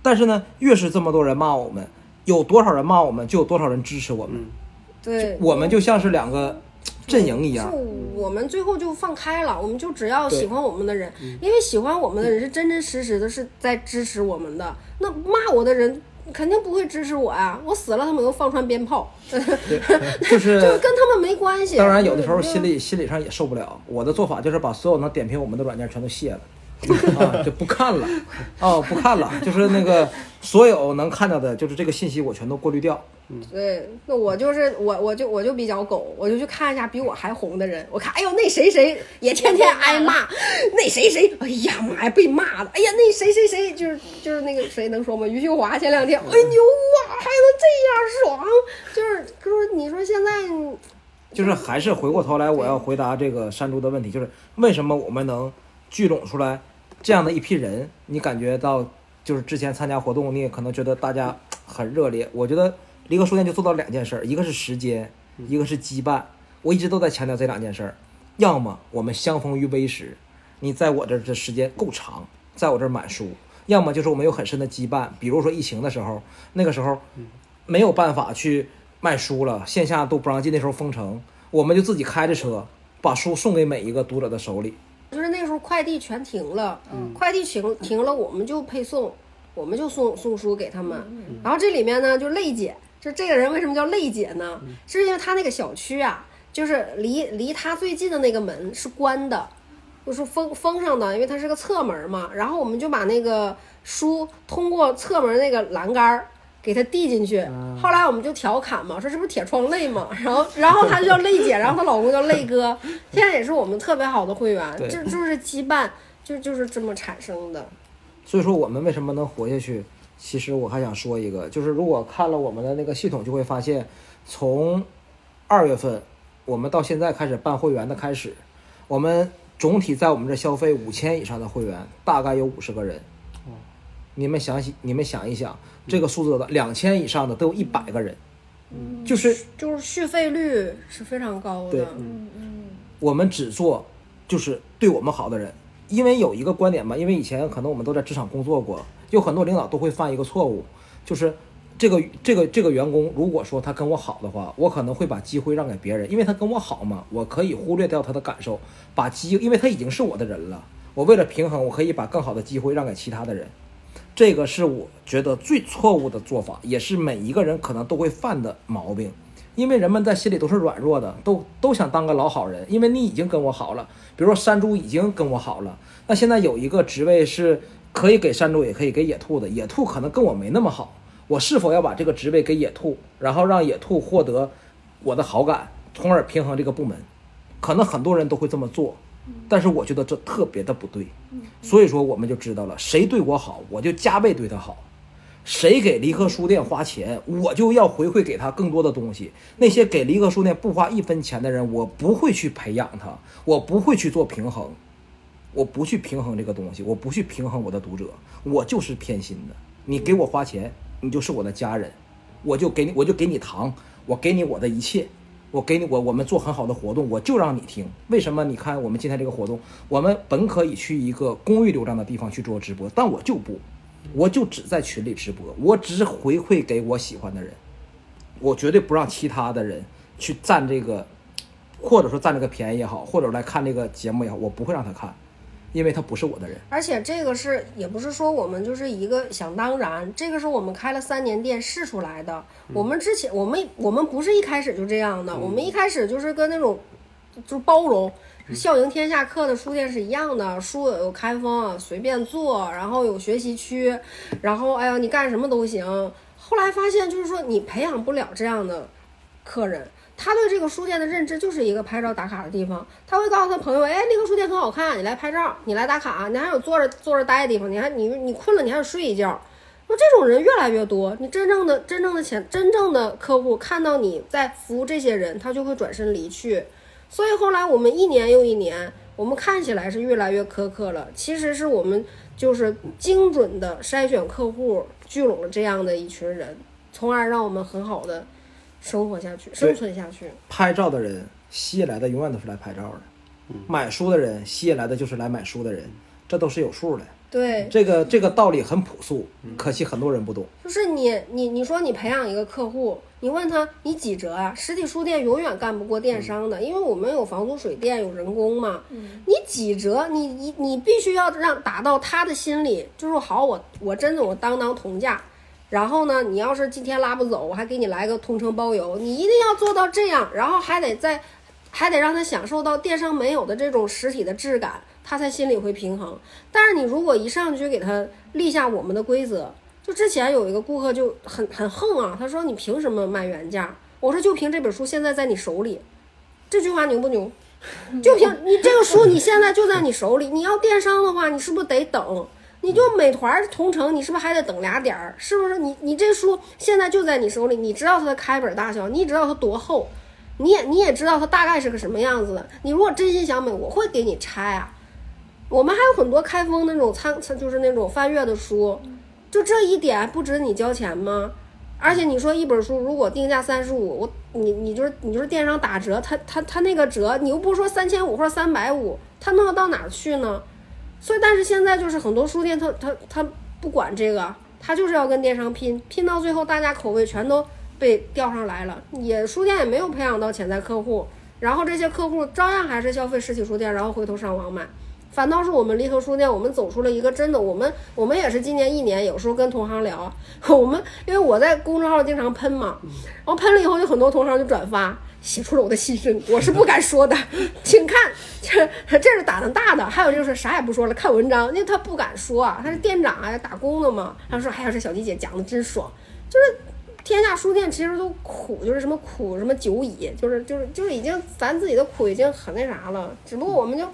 但是呢，越是这么多人骂我们，有多少人骂我们，就有多少人支持我们，对，我们就像是两个阵营一样。就。我们最后就放开了，我们就只要喜欢我们的人，因为喜欢我们的人是真真实实的是在支持我们的。那骂我的人肯定不会支持我呀，我死了他们又放穿鞭炮，就是这个跟他们没关系。当然，有的时候心里心理上也受不了。我的做法就是把所有能点评我们的软件全都卸了，啊，就不看了，哦，不看了，就是那个所有能看到的，就是这个信息我全都过滤掉。对，那我就是我，我就我就比较狗，我就去看一下比我还红的人。我看，哎呦，那谁谁也天天挨骂，那谁谁，哎呀妈呀，被骂的。哎呀，那谁谁谁就是就是那个谁能说吗？余秀华前两天，哎牛啊，还能这样爽，就是就是你说现在就是还是回过头来，我要回答这个山猪的问题，就是为什么我们能聚拢出来这样的一批人？你感觉到就是之前参加活动，你也可能觉得大家很热烈。我觉得离合书店就做到两件事儿，一个是时间，一个是羁绊。我一直都在强调这两件事儿，要么我们相逢于微时，你在我这儿的时间够长，在我这儿买书；要么就是我们有很深的羁绊，比如说疫情的时候，那个时候没有办法去卖书了，线下都不让进，那时候封城，我们就自己开着车把书送给每一个读者的手里。就是那时候快递全停了，嗯快递停停了，我们就配送，我们就送送书给他们。嗯然后这里面呢，就泪姐，就这个人为什么叫泪姐呢？嗯是因为他那个小区啊，就是离离他最近的那个门是关的，就是封封上的，因为它是个侧门嘛。然后我们就把那个书通过侧门那个栏杆儿。给他递进去，后来我们就调侃嘛，说这不是铁窗泪嘛，然后然后她就叫泪姐，然后她老公叫泪哥，现在也是我们特别好的会员，对就就是羁绊，就就是这么产生的。所以说我们为什么能活下去？其实我还想说一个，就是如果看了我们的那个系统，就会发现，从二月份我们到现在开始办会员的开始，我们总体在我们这消费五千以上的会员大概有五十个人。你们想想，你们想一想，这个数字的两千以上的都有一百个人，就是就是续费率是非常高对。的，我们只做就是对我们好的人，因为有一个观点嘛，因为以前可能我们都在职场工作过，有很多领导都会犯一个错误，就是这个这个这个员工如果说他跟我好的话，我可能会把机会让给别人，因为他跟我好嘛，我可以忽略掉他的感受，把机，因为他已经是我的人了，我为了平衡，我可以把更好的机会让给其他的人。这个是我觉得最错误的做法，也是每一个人可能都会犯的毛病。因为人们在心里都是软弱的，都都想当个老好人。因为你已经跟我好了，比如说山猪已经跟我好了，那现在有一个职位是可以给山猪，也可以给野兔的。野兔可能跟我没那么好，我是否要把这个职位给野兔，然后让野兔获得我的好感，从而平衡这个部门？可能很多人都会这么做，但是我觉得这特别的不对。所以说，我们就知道了，谁对我好，我就加倍对他好。谁给离合书店花钱，我就要回馈给他更多的东西。那些给离合书店不花一分钱的人，我不会去培养他，我不会去做平衡，我不去平衡这个东西，我不去平衡我的读者，我就是偏心的。你给我花钱，你就是我的家人，我就给你，我就给你糖，我给你我的一切，我给你我我们做很好的活动，我就让你听。为什么？你看我们今天这个活动，我们本可以去一个公域流量的地方去做直播，但我就不。我就只在群里直播，我只是回馈给我喜欢的人，我绝对不让其他的人去占这个，或者说占这个便宜也好，或者来看这个节目也好，我不会让他看，因为他不是我的人。而且这个是也不是说我们就是一个想当然，这个是我们开了三年店试出来的。我们之前我们我们不是一开始就这样的，我们一开始就是跟那种就是包容。笑迎天下客的书店是一样的，书有开封，随便坐，然后有学习区，然后哎呀，你干什么都行。后来发现，就是说你培养不了这样的客人，他对这个书店的认知就是一个拍照打卡的地方。他会告诉他朋友，哎，那个书店很好看，你来拍照，你来打卡，你还有坐着坐着待的地方，你还你你困了，你还得睡一觉。那这种人越来越多，你真正的真正的钱真正的客户看到你在服务这些人，他就会转身离去。所以后来我们一年又一年，我们看起来是越来越苛刻了，其实是我们就是精准的筛选客户，聚拢了这样的一群人。从而让我们很好的生活下去、生存下去。拍照的人吸引来的永远都是来拍照的，买书的人吸引来的就是来买书的人，这都是有数的。对，这个这个道理很朴素，可惜很多人不懂。就是你你你说你培养一个客户，你问他你几折啊？实体书店永远干不过电商的，因为我们有房租、水电、有人工嘛。你几折？你你你必须要让达到他的心里，就是好，我我真的我当当同价。然后呢，你要是今天拉不走，我还给你来个同城包邮，你一定要做到这样，然后还得在，还得让他享受到电商没有的这种实体的质感，他才心里会平衡。但是你如果一上去就给他立下我们的规则，就之前有一个顾客就很很横啊，他说你凭什么卖原价？我说就凭这本书现在在你手里，这句话牛不牛？就凭你这个书你现在就在你手里，你要电商的话，你是不是得等？你就美团、同城，你是不是还得等俩点儿？是不是？你你这书现在就在你手里，你知道它的开本大小，你知道它多厚，你也你也知道它大概是个什么样子的。你如果真心想买，我会给你拆啊。我们还有很多开封那种参参，就是那种翻阅的书，就这一点不值你交钱吗？而且你说一本书如果定价三十五，我你你就是你就是电商打折，它它它那个折，你又不说三千五或者三百五，它弄得到哪儿去呢？所以，但是现在就是很多书店，他他他不管这个，他就是要跟电商拼，拼到最后，大家口味全都被调上来了，也书店也没有培养到潜在客户，然后这些客户照样还是消费实体书店，然后回头上网买，反倒是我们离合书店，我们走出了一个真的，我们我们也是今年一年，有时候跟同行聊，我们因为我在公众号经常喷嘛，然后喷了以后，有很多同行就转发。写出了我的心声，我是不敢说的，请看，这 这是胆子大的，还有就是啥也不说了，看文章，因为他不敢说啊，他是店长啊，打工的嘛。他说：“哎呀，这小迪姐讲的真爽，就是天下书店其实都苦，就是什么苦什么久矣，就是就是就是已经咱自己的苦已经很那啥了，只不过我们就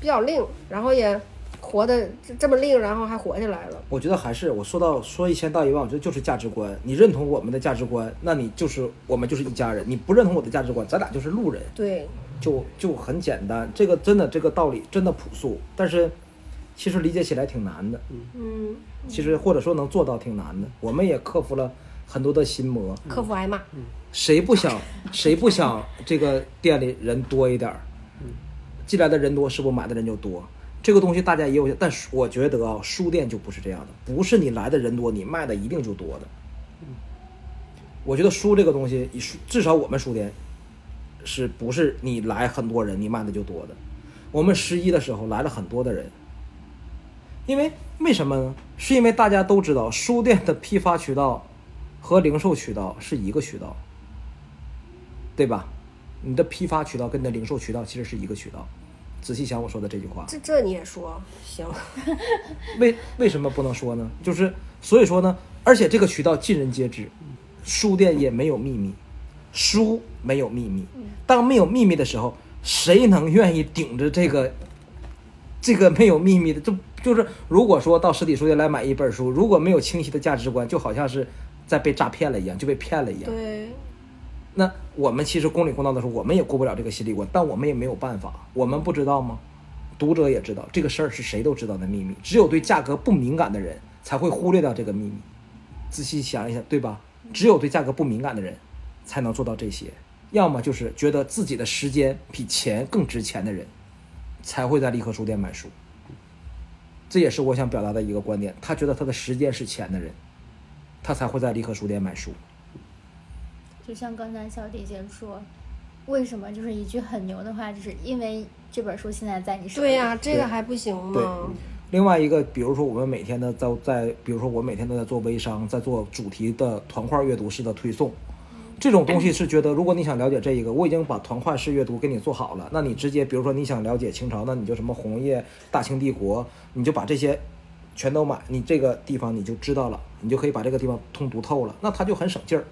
比较另，然后也活的这么另，然后还活下来了。我觉得还是我说到说一千道一万，我觉得就是价值观。你认同我们的价值观，那你就是我们就是一家人；你不认同我的价值观，咱俩就是路人。对，就就很简单，这个真的这个道理真的朴素，但是其实理解起来挺难的。嗯，其实或者说能做到挺难的，我们也克服了很多的心魔。客服挨骂，谁不想谁不想这个店里人多一点儿？进来的人多，是不买的人就多？这个东西大家也有，但是我觉得啊，书店就不是这样的，不是你来的人多，你卖的一定就多的。我觉得书这个东西，至少我们书店是不是你来很多人，你卖的就多的？我们十一的时候来了很多的人，因为为什么呢？是因为大家都知道，书店的批发渠道和零售渠道是一个渠道，对吧？你的批发渠道跟你的零售渠道其实是一个渠道。仔细想我说的这句话，这这你也说行？为为什么不能说呢？就是所以说呢，而且这个渠道尽人皆知，书店也没有秘密，书没有秘密。当没有秘密的时候，谁能愿意顶着这个这个没有秘密的？就就是如果说到实体书店来买一本书，如果没有清晰的价值观，就好像是在被诈骗了一样，就被骗了一样。对，那我们其实公理公道的时候，我们也过不了这个心理关，但我们也没有办法。我们不知道吗？读者也知道，这个事儿是谁都知道的秘密，只有对价格不敏感的人才会忽略掉这个秘密。仔细想一想，对吧？只有对价格不敏感的人才能做到这些，要么就是觉得自己的时间比钱更值钱的人，才会在立刻书店买书。这也是我想表达的一个观点，他觉得他的时间是钱的人，他才会在立刻书店买书。就像刚才小姐姐说，为什么就是一句很牛的话，就是因为这本书现在在你手里。对呀、这个还不行对吗？另外一个，比如说我们每天的在在，比如说我每天都在做微商，在做主题的团块阅读式的推送，这种东西是觉得，如果你想了解这一个，我已经把团块式阅读给你做好了，那你直接，比如说你想了解清朝，那你就什么红叶、大清帝国，你就把这些全都买，你这个地方你就知道了，你就可以把这个地方通读透了，那它就很省劲儿。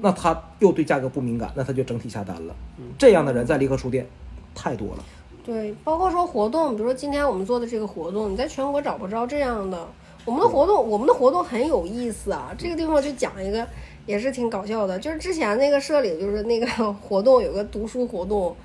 那他又对价格不敏感，那他就整体下单了。这样的人在离合书店太多了。对，包括说活动，比如说今天我们做的这个活动，你在全国找不着这样的。我们的活动，我们的活动很有意思啊。这个地方就讲一个，也是挺搞笑的，就是之前那个社里就是那个 活动有个读书活动，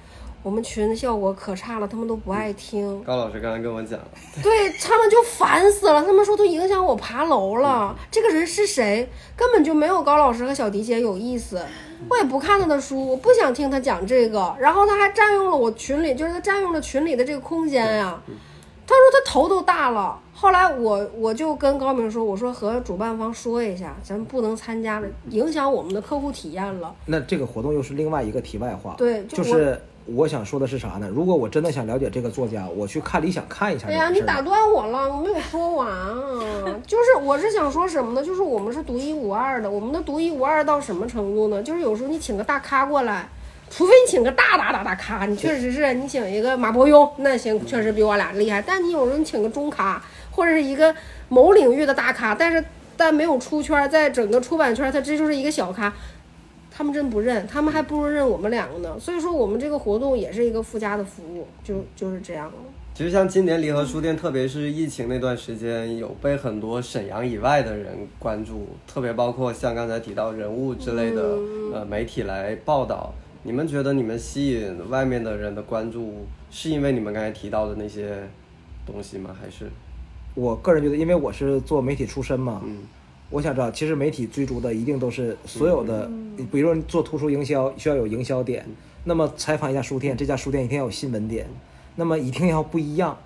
我们群的效果可差了，他们都不爱听。高老师刚才跟我讲了，对他们就烦死了，他们说都影响我爬楼了。这个人是谁？根本就没有高老师和小迪姐有意思。我也不看他的书，我不想听他讲这个。然后他还占用了我群里，就是他占用了群里的这个空间呀。他说他头都大了。后来我我就跟高明说，我说和主办方说一下，咱们不能参加了，影响我们的客户体验了。那这个活动又是另外一个题外话。对就就是我想说的是啥呢？如果我真的想了解这个作家，我去看理想看一下哎呀。你打断我了，我没有说完啊。就是我是想说什么呢？就是我们是独一无二的，我们的独一无二到什么程度呢？就是有时候你请个大咖过来，除非你请个大大大大咖，你确实是你请一个马伯庸，那行，确实比我俩厉害。但你有时候你请个中咖，或者是一个某领域的大咖，但是但没有出圈，在整个出版圈，他这就是一个小咖。他们真不认，他们还不如认我们两个呢。所以说，我们这个活动也是一个附加的服务，就就是这样了。其实像今年离合书店，特别是疫情那段时间，有被很多沈阳以外的人关注，特别包括像刚才提到人物之类的、呃媒体来报道。你们觉得你们吸引外面的人的关注，是因为你们刚才提到的那些东西吗？还是我个人觉得，因为我是做媒体出身嘛，嗯我想知道，其实媒体追逐的一定都是所有的，你比如说你做图书营销，需要有营销点，那么采访一家书店，这家书店一定要有新闻点，那么一定要不一样，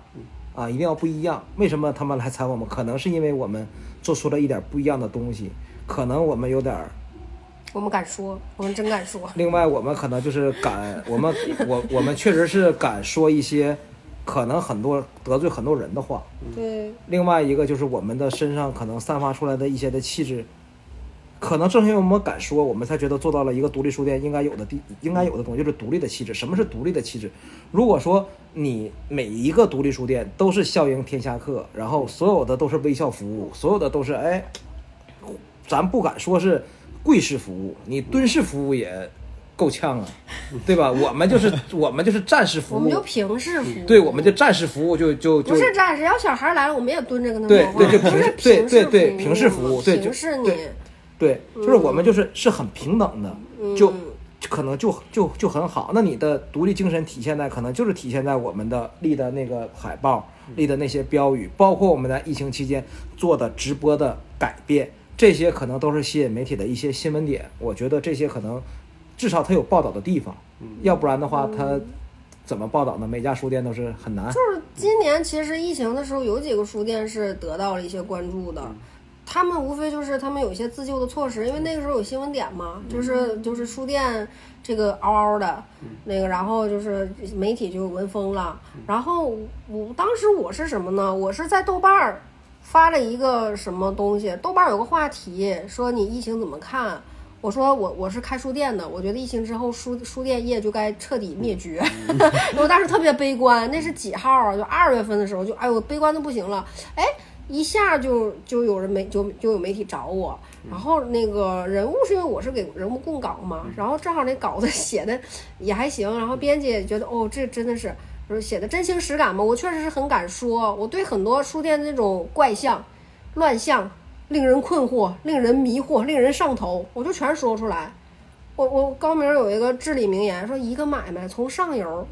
啊，一定要不一样。为什么他们来采访我们？可能是因为我们做出了一点不一样的东西，可能我们有点儿，我们敢说，我们真敢说。另外我们可能就是敢，我们我我们确实是敢说一些可能很多得罪很多人的话。对，另外一个就是我们的身上可能散发出来的一些的气质，可能正是因为我们敢说，我们才觉得做到了一个独立书店应该有的地应该有的东西，就是独立的气质。什么是独立的气质？如果说你每一个独立书店都是笑迎天下客，然后所有的都是微笑服务，所有的都是哎，咱不敢说是贵式服务，你蹲式服务也够呛啊，对吧？我们就是 我们就是战士服务我们，就平视服务。对，我们就战士服务就就就不是战士，要小孩来了，我们也蹲着跟他对。对就平对平对对平视服务对就平视你对。就是我们就是是很平等的，就可能就就就很好。那你的独立精神体现在可能就是体现在我们的立的那个海报、立的那些标语，包括我们在疫情期间做的直播的改变，这些可能都是吸引媒体的一些新闻点。我觉得这些可能至少它有报道的地方，要不然的话它怎么报道呢？每家书店都是很难。就是今年其实疫情的时候，有几个书店是得到了一些关注的。他们无非就是他们有一些自救的措施，因为那个时候有新闻点嘛，就是就是书店这个嗷嗷的，那个然后就是媒体就闻风了。然后我当时我是什么呢？我是在豆瓣儿发了一个什么东西，豆瓣儿有个话题说你疫情怎么看？我说我我是开书店的，我觉得疫情之后书书店业就该彻底灭绝。我当时特别悲观，那是几号啊？就二月份的时候，就哎呦悲观的不行了，哎。一下就就有人媒就就有媒体找我，然后那个人物是因为我是给人物供稿嘛，然后正好那稿子 写的也还行，然后编辑也觉得哦这真的是就是写的真情实感嘛，我确实是很敢说，我对很多书店的那种怪象、乱象、令人困惑、令人迷惑、令人上头，我就全说出来。我我高明有一个至理名言，说一个买卖从上游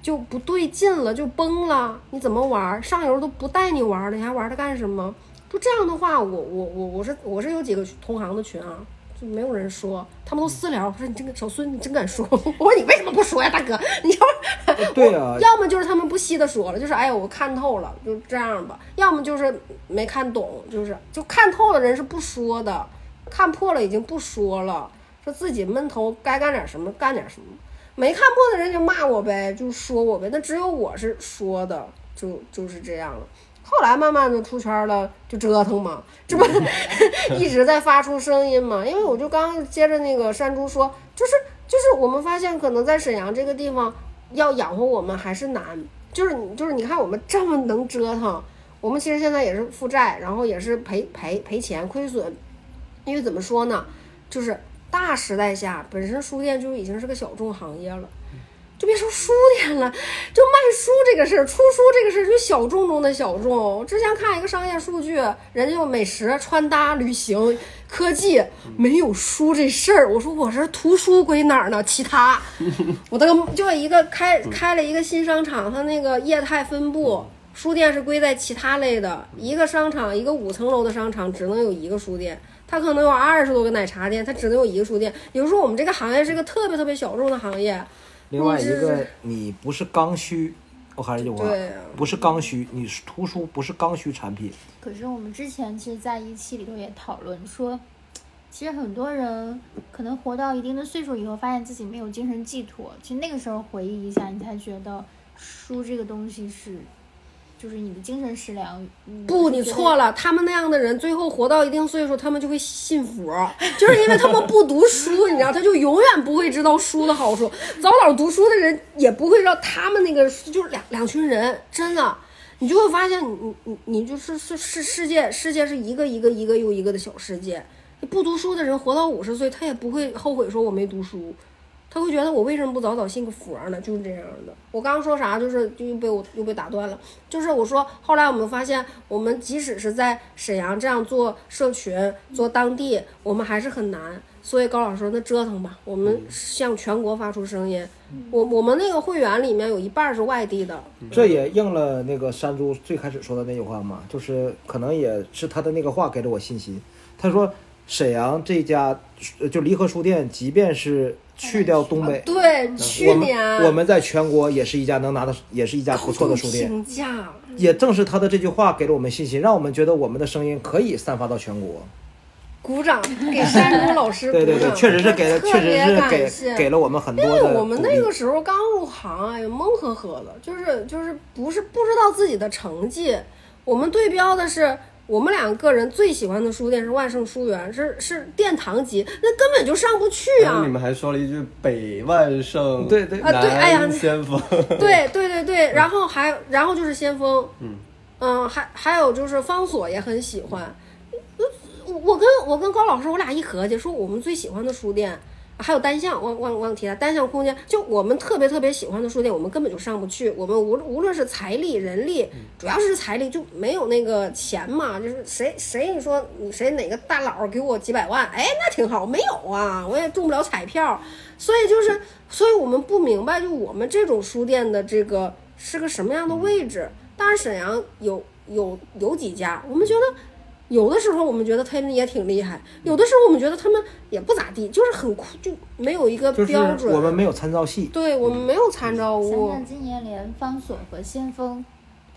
就不对劲了，就崩了，你怎么玩？上游都不带你玩了，你还玩它干什么？就这样的话，我我我我是我是有几个同行的群啊，就没有人说，他们都私聊说你这个小孙你真敢说，我说你为什么不说呀，大哥？你要对啊，要么就是他们不稀的说了，就是哎呀我看透了，就这样吧；要么就是没看懂，就是就看透了人是不说的，看破了已经不说了，说自己闷头该干点什么干点什么。没看破的人就骂我呗，就说我呗。那只有我是说的，就就是这样了。后来慢慢的出圈了，就折腾嘛，这不 一直在发出声音嘛。因为我就刚接着那个山猪说，就是就是我们发现可能在沈阳这个地方要养活我们还是难，就是就是你看我们这么能折腾，我们其实现在也是负债，然后也是赔赔赔钱亏损，因为怎么说呢，就是大时代下本身书店就已经是个小众行业了。就别说书店了，就卖书这个事儿，出书这个事儿就小众中的小众。我之前看一个商业数据，人家有美食、穿搭、旅行、科技，没有书这事儿。我说我这图书归哪儿呢？其他，我的个就一个开开了一个新商场，它那个业态分布，书店是归在其他类的。一个商场，一个五层楼的商场，只能有一个书店。它可能有二十多个奶茶店，它只能有一个书店。也就是说，我们这个行业是一个特别特别小众的行业。另外一个你不是刚需，我还是这句话不是刚需，你是图书不是刚需产品。可是我们之前其实，在一期里头也讨论说，其实很多人可能活到一定的岁数以后，发现自己没有精神寄托。其实那个时候回忆一下，你才觉得书这个东西是，就是你的精神食粮。嗯不，你错了。了。他们那样的人，最后活到一定岁数，他们就会信佛，就是因为他们不读书，你知道，他就永远不会知道书的好处。早早读书的人也不会知道他们那个就是两两群人，真的，你就会发现你，你你你就是是是世界，世界是一个一个一个又一个的小世界。不读书的人活到五十岁，他也不会后悔说我没读书。他会觉得我为什么不早早信个佛呢？就是这样的。我刚刚说啥，就是就又被我又被打断了。就是我说，后来我们发现，我们即使是在沈阳这样做社群、做当地，我们还是很难。所以高老师说，那折腾吧，我们向全国发出声音。我我们那个会员里面有一半儿是外地的，这也应了那个山猪最开始说的那句话嘛，就是可能也是他的那个话给了我信心。他说沈阳这家呃就离合书店，即便是去掉东北，对，去年我们在全国也是一家能拿到，也是一家不错的书店。评价。也正是他的这句话给了我们信心，让我们觉得我们的声音可以散发到全国。鼓掌给山猪老师对对对，确实是给了，确实别是给给了我们很多因为我们那个时候刚入行哎呀懵呵呵的，就是就是不是不知道自己的成绩。我们对标的是我们两个人最喜欢的书店是万盛书园，是是殿堂级，那根本就上不去啊你！们还说了一句北万盛，对对啊对哎呀先锋，对对对对，然后还然后就是先锋，嗯还还有就是方所也很喜欢。我我跟我跟高老师，我俩一合计说我们最喜欢的书店。还有单向，忘忘忘提了。单向空间，就我们特别特别喜欢的书店，我们根本就上不去。我们无无论是财力、人力，主要是财力，就没有那个钱嘛。就是谁谁你说你谁哪个大佬给我几百万，哎，那挺好。没有啊，我也中不了彩票，所以就是，所以我们不明白，就我们这种书店的这个是个什么样的位置。当然，沈阳有有有几家，我们觉得。有的时候我们觉得他们也挺厉害，有的时候我们觉得他们也不咋地，就是很酷，就没有一个就是标准。我们没有参照系。对我们没有参照想物想，今年连方所和先锋，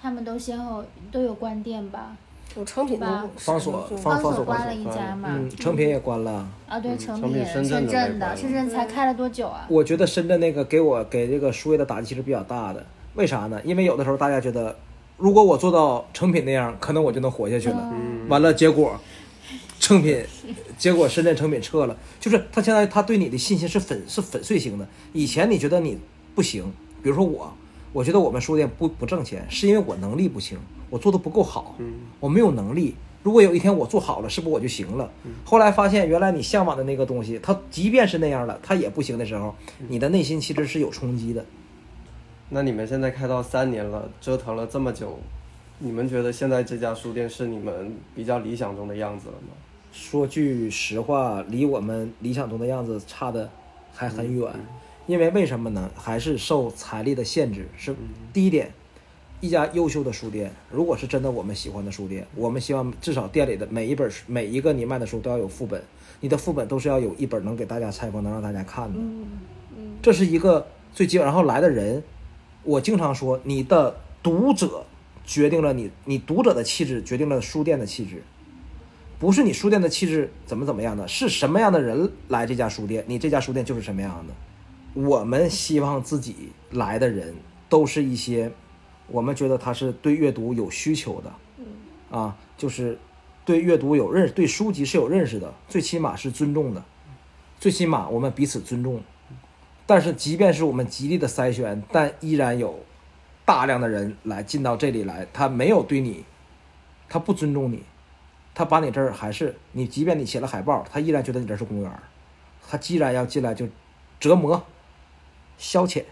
他们都先后都有关店吧？有成品吧方所方所所关了一家嘛？嗯，成品也关了。啊，对，成成品品深圳的深圳才开了多久啊？我觉得深圳那个给我给这个书业的打击其实比较大的，为啥呢？因为有的时候大家觉得，如果我做到成品那样，可能我就能活下去了。嗯完了，结果成品，结果深圳成品撤了，就是他现在他对你的信心是粉是粉碎型的。以前你觉得你不行，比如说我，我觉得我们书店不不挣钱，是因为我能力不行，我做的不够好，我没有能力。如果有一天我做好了，是不是我就行了？后来发现，原来你向往的那个东西，它即便是那样了，它也不行的时候，你的内心其实是有冲击的。那你们现在开到三年了，折腾了这么久，你们觉得现在这家书店是你们比较理想中的样子了吗？说句实话，离我们理想中的样子差的还很远。因为为什么呢？还是受财力的限制。是第一点，一家优秀的书店，如果是真的我们喜欢的书店，我们希望至少店里的每一本书、每一个你卖的书都要有副本，你的副本都是要有一本能给大家拆封、能让大家看的。这是一个最基本。然后来的人，我经常说，你的读者决定了你，你读者的气质决定了书店的气质。不是你书店的气质怎么怎么样的，是什么样的人来这家书店，你这家书店就是什么样的。我们希望自己来的人都是一些，我们觉得他是对阅读有需求的，啊，就是对阅读有认识，对书籍是有认识的，最起码是尊重的，最起码我们彼此尊重。但是即便是我们极力的筛选，但依然有大量的人来进到这里来，他没有对你，他不尊重你，他把你这儿还是你，即便你写了海报，他依然觉得你这是公园儿，他既然要进来就折磨、消遣，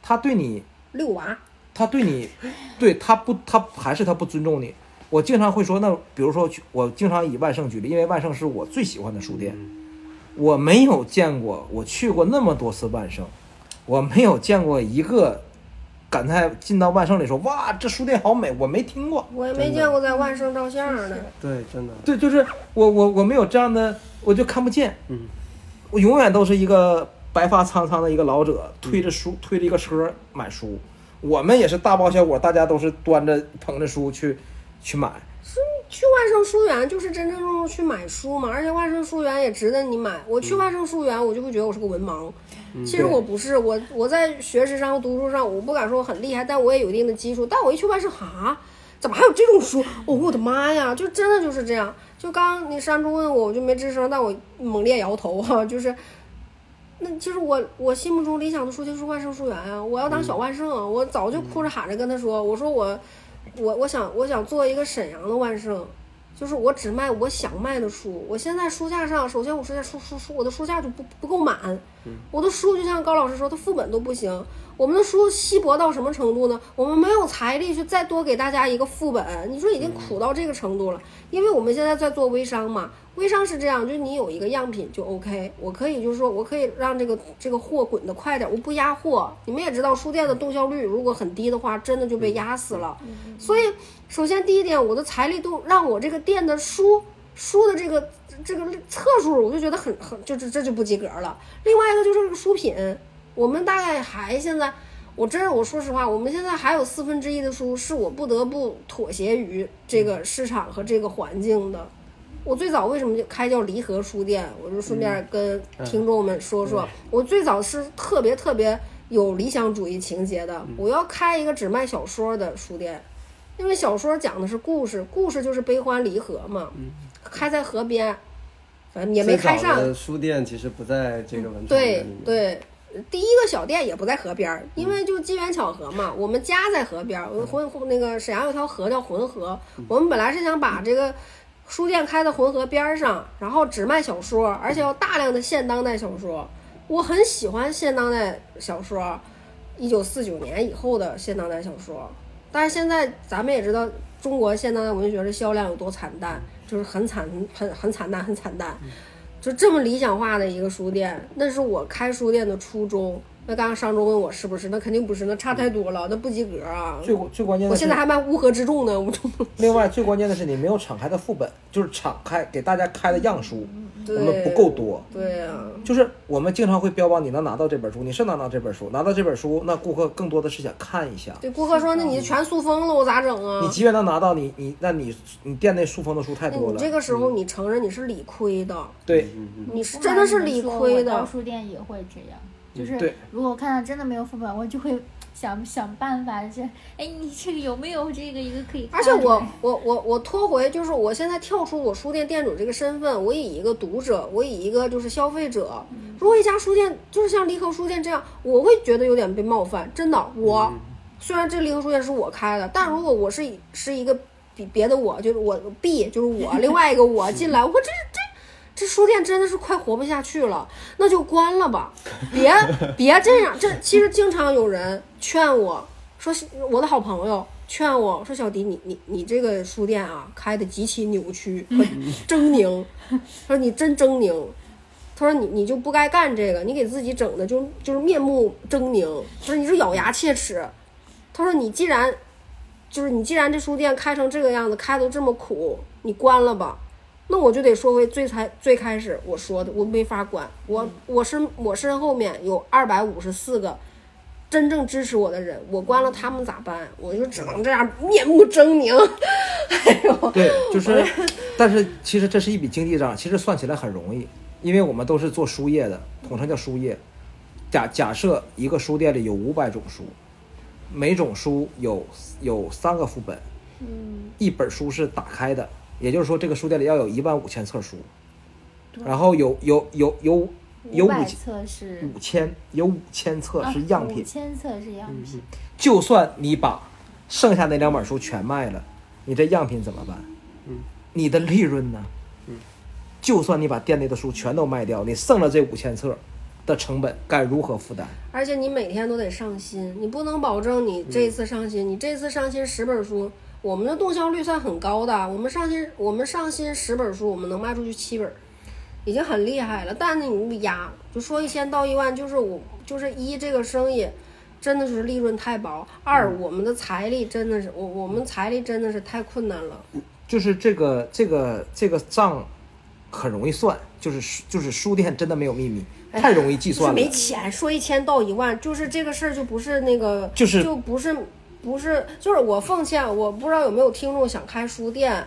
他对你遛娃，他对你，对他不，他还是他不尊重你。我经常会说，那比如说，我经常以万盛举例，因为万盛是我最喜欢的书店。我没有见过，我去过那么多次万盛，我没有见过一个感叹进到万盛里说哇，这书店好美，我没听过。我也没见过在万盛照相的。对，真的，对，就是我我我没有这样的，我就看不见。嗯，我永远都是一个白发苍苍的一个老者，推着书推着一个车买书。我们也是大包小裹，大家都是端着捧着书去去买。去万盛书园就是真真正正去买书嘛，而且万盛书园也值得你买。我去万盛书园，我就会觉得我是个文盲，其实我不是，我我在学识上、读书上，我不敢说我很厉害，但我也有一定的基础。但我一去万盛，哈，怎么还有这种书？哦，我的妈呀，就真的就是这样。就刚刚你山猪问我，我就没吱声，但我猛烈摇头哈、就是。那其实我我心目中理想的书就是万盛书园啊！我要当小万盛啊！我早就哭着喊着跟他说，我说我我我想我想做一个沈阳的万圣，就是我只卖我想卖的书。我现在书架上，首先我书架书书书，我的书架就不不够满，我的书就像高老师说，它副本都不行。我们的书稀薄到什么程度呢？我们没有财力去再多给大家一个副本，你说已经苦到这个程度了。因为我们现在在做微商嘛，微商是这样，就是你有一个样品就 OK，我可以就是说我可以让这个这个货滚得快点，我不压货。你们也知道，书店的动销率如果很低的话，真的就被压死了。所以，首先第一点，我的财力都让我这个店的书书的这个这个册数，我就觉得很很就是这就不及格了。另外一个就是这个书品，我们大概还现在，我真是我说实话，我们现在还有四分之一的书是我不得不妥协于这个市场和这个环境的。我最早为什么就开叫离合书店？我就顺便跟听众们说说，我最早是特别特别有理想主义情节的，我要开一个只卖小说的书店，因为小说讲的是故事，故事就是悲欢离合嘛。开在河边，反正也没开上。书店其实不在这个文对，对，第一个小店也不在河边儿，因为就机缘巧合嘛。我们家在河边儿，我浑那个沈阳有条河叫浑河，我们本来是想把这个书店开在浑河边儿上，然后只卖小说，而且要大量的现当代小说。我很喜欢现当代小说，一九四九年以后的现当代小说。但是现在咱们也知道，中国现当代文学的销量有多惨淡，就是很惨、很很惨淡、很惨淡。就这么理想化的一个书店，那是我开书店的初衷。那刚刚上周问我是不是，那肯定不是，那差太多了，那不及格啊！最最关键的是，我现在还卖乌合之众呢，我另外最关键的是你没有敞开的副本，就是敞开给大家开的样书，我们不够多。对啊，就是我们经常会标榜你能拿到这本书，你是能拿到这本书，拿到这本书，那顾客更多的是想看一下。对顾客说，那你全塑封了，我咋整啊你？即便能拿到你你那你你店内塑封的书太多了，你这个时候你承认你是理亏的，对你是真的是理亏的。书店也会这样，就是如果我看到真的没有副本，我就会想想办法，这哎，你这个有没有这个一个可以而？且我我我我拖回，就是我现在跳出我书店店主这个身份，我以一个读者，我以一个就是消费者。如果一家书店就是像离合书店这样，我会觉得有点被冒犯。真的，我虽然这离合书店是我开的，但如果我是以是一个比别的我，就是我 B，就是我 另外一个我进来，我这这。这书店真的是快活不下去了，那就关了吧，别别这样。这其实经常有人劝我说，我的好朋友劝我说，小迪，你你你这个书店啊，开的极其扭曲 和狰狞，他说你真狰狞，他说你你就不该干这个，你给自己整的就就是面目狰狞，他说你是咬牙切齿，他说你既然就是你既然这书店开成这个样子，开的这么苦，你关了吧。那我就得说回最才最开始我说的，我没法管，我我身我身后面有二百五十四个真正支持我的人，我关了他们咋办？我就只能这样面目狰狞。哎呦，对，就是，但是其实这是一笔经济账，其实算起来很容易，因为我们都是做书业的，统称叫书业。假假设一个书店里有五百种书，每种书有有三个副本，嗯，一本书是打开的，也就是说这个书店里要有一万五千册书，然后有有有有有五千册是。五千有五千册是样品。五，千册是样品，就算你把剩下那两本书全卖了，你这样品怎么办？你的利润呢？就算你把店内的书全都卖掉，你剩了这五千册，的成本该如何负担？而且你每天都得上新，你不能保证你这次上新，你这次上新十本书，我们的动销率算很高的，我们上新我们上新十本书，我们能卖出去七本，已经很厉害了。但是你压，就说一千到一万，就是我就是一这个生意。真的是利润太薄，二我们的财力真的是我我们财力真的是太困难了。就是这个这个这个账很容易算，就是就是书店真的没有秘密，太容易计就是算了。没钱，说一千到一万，就是这个事儿就不是那个，就是就不是不是，就是我奉劝，我不知道有没有听众想开书店，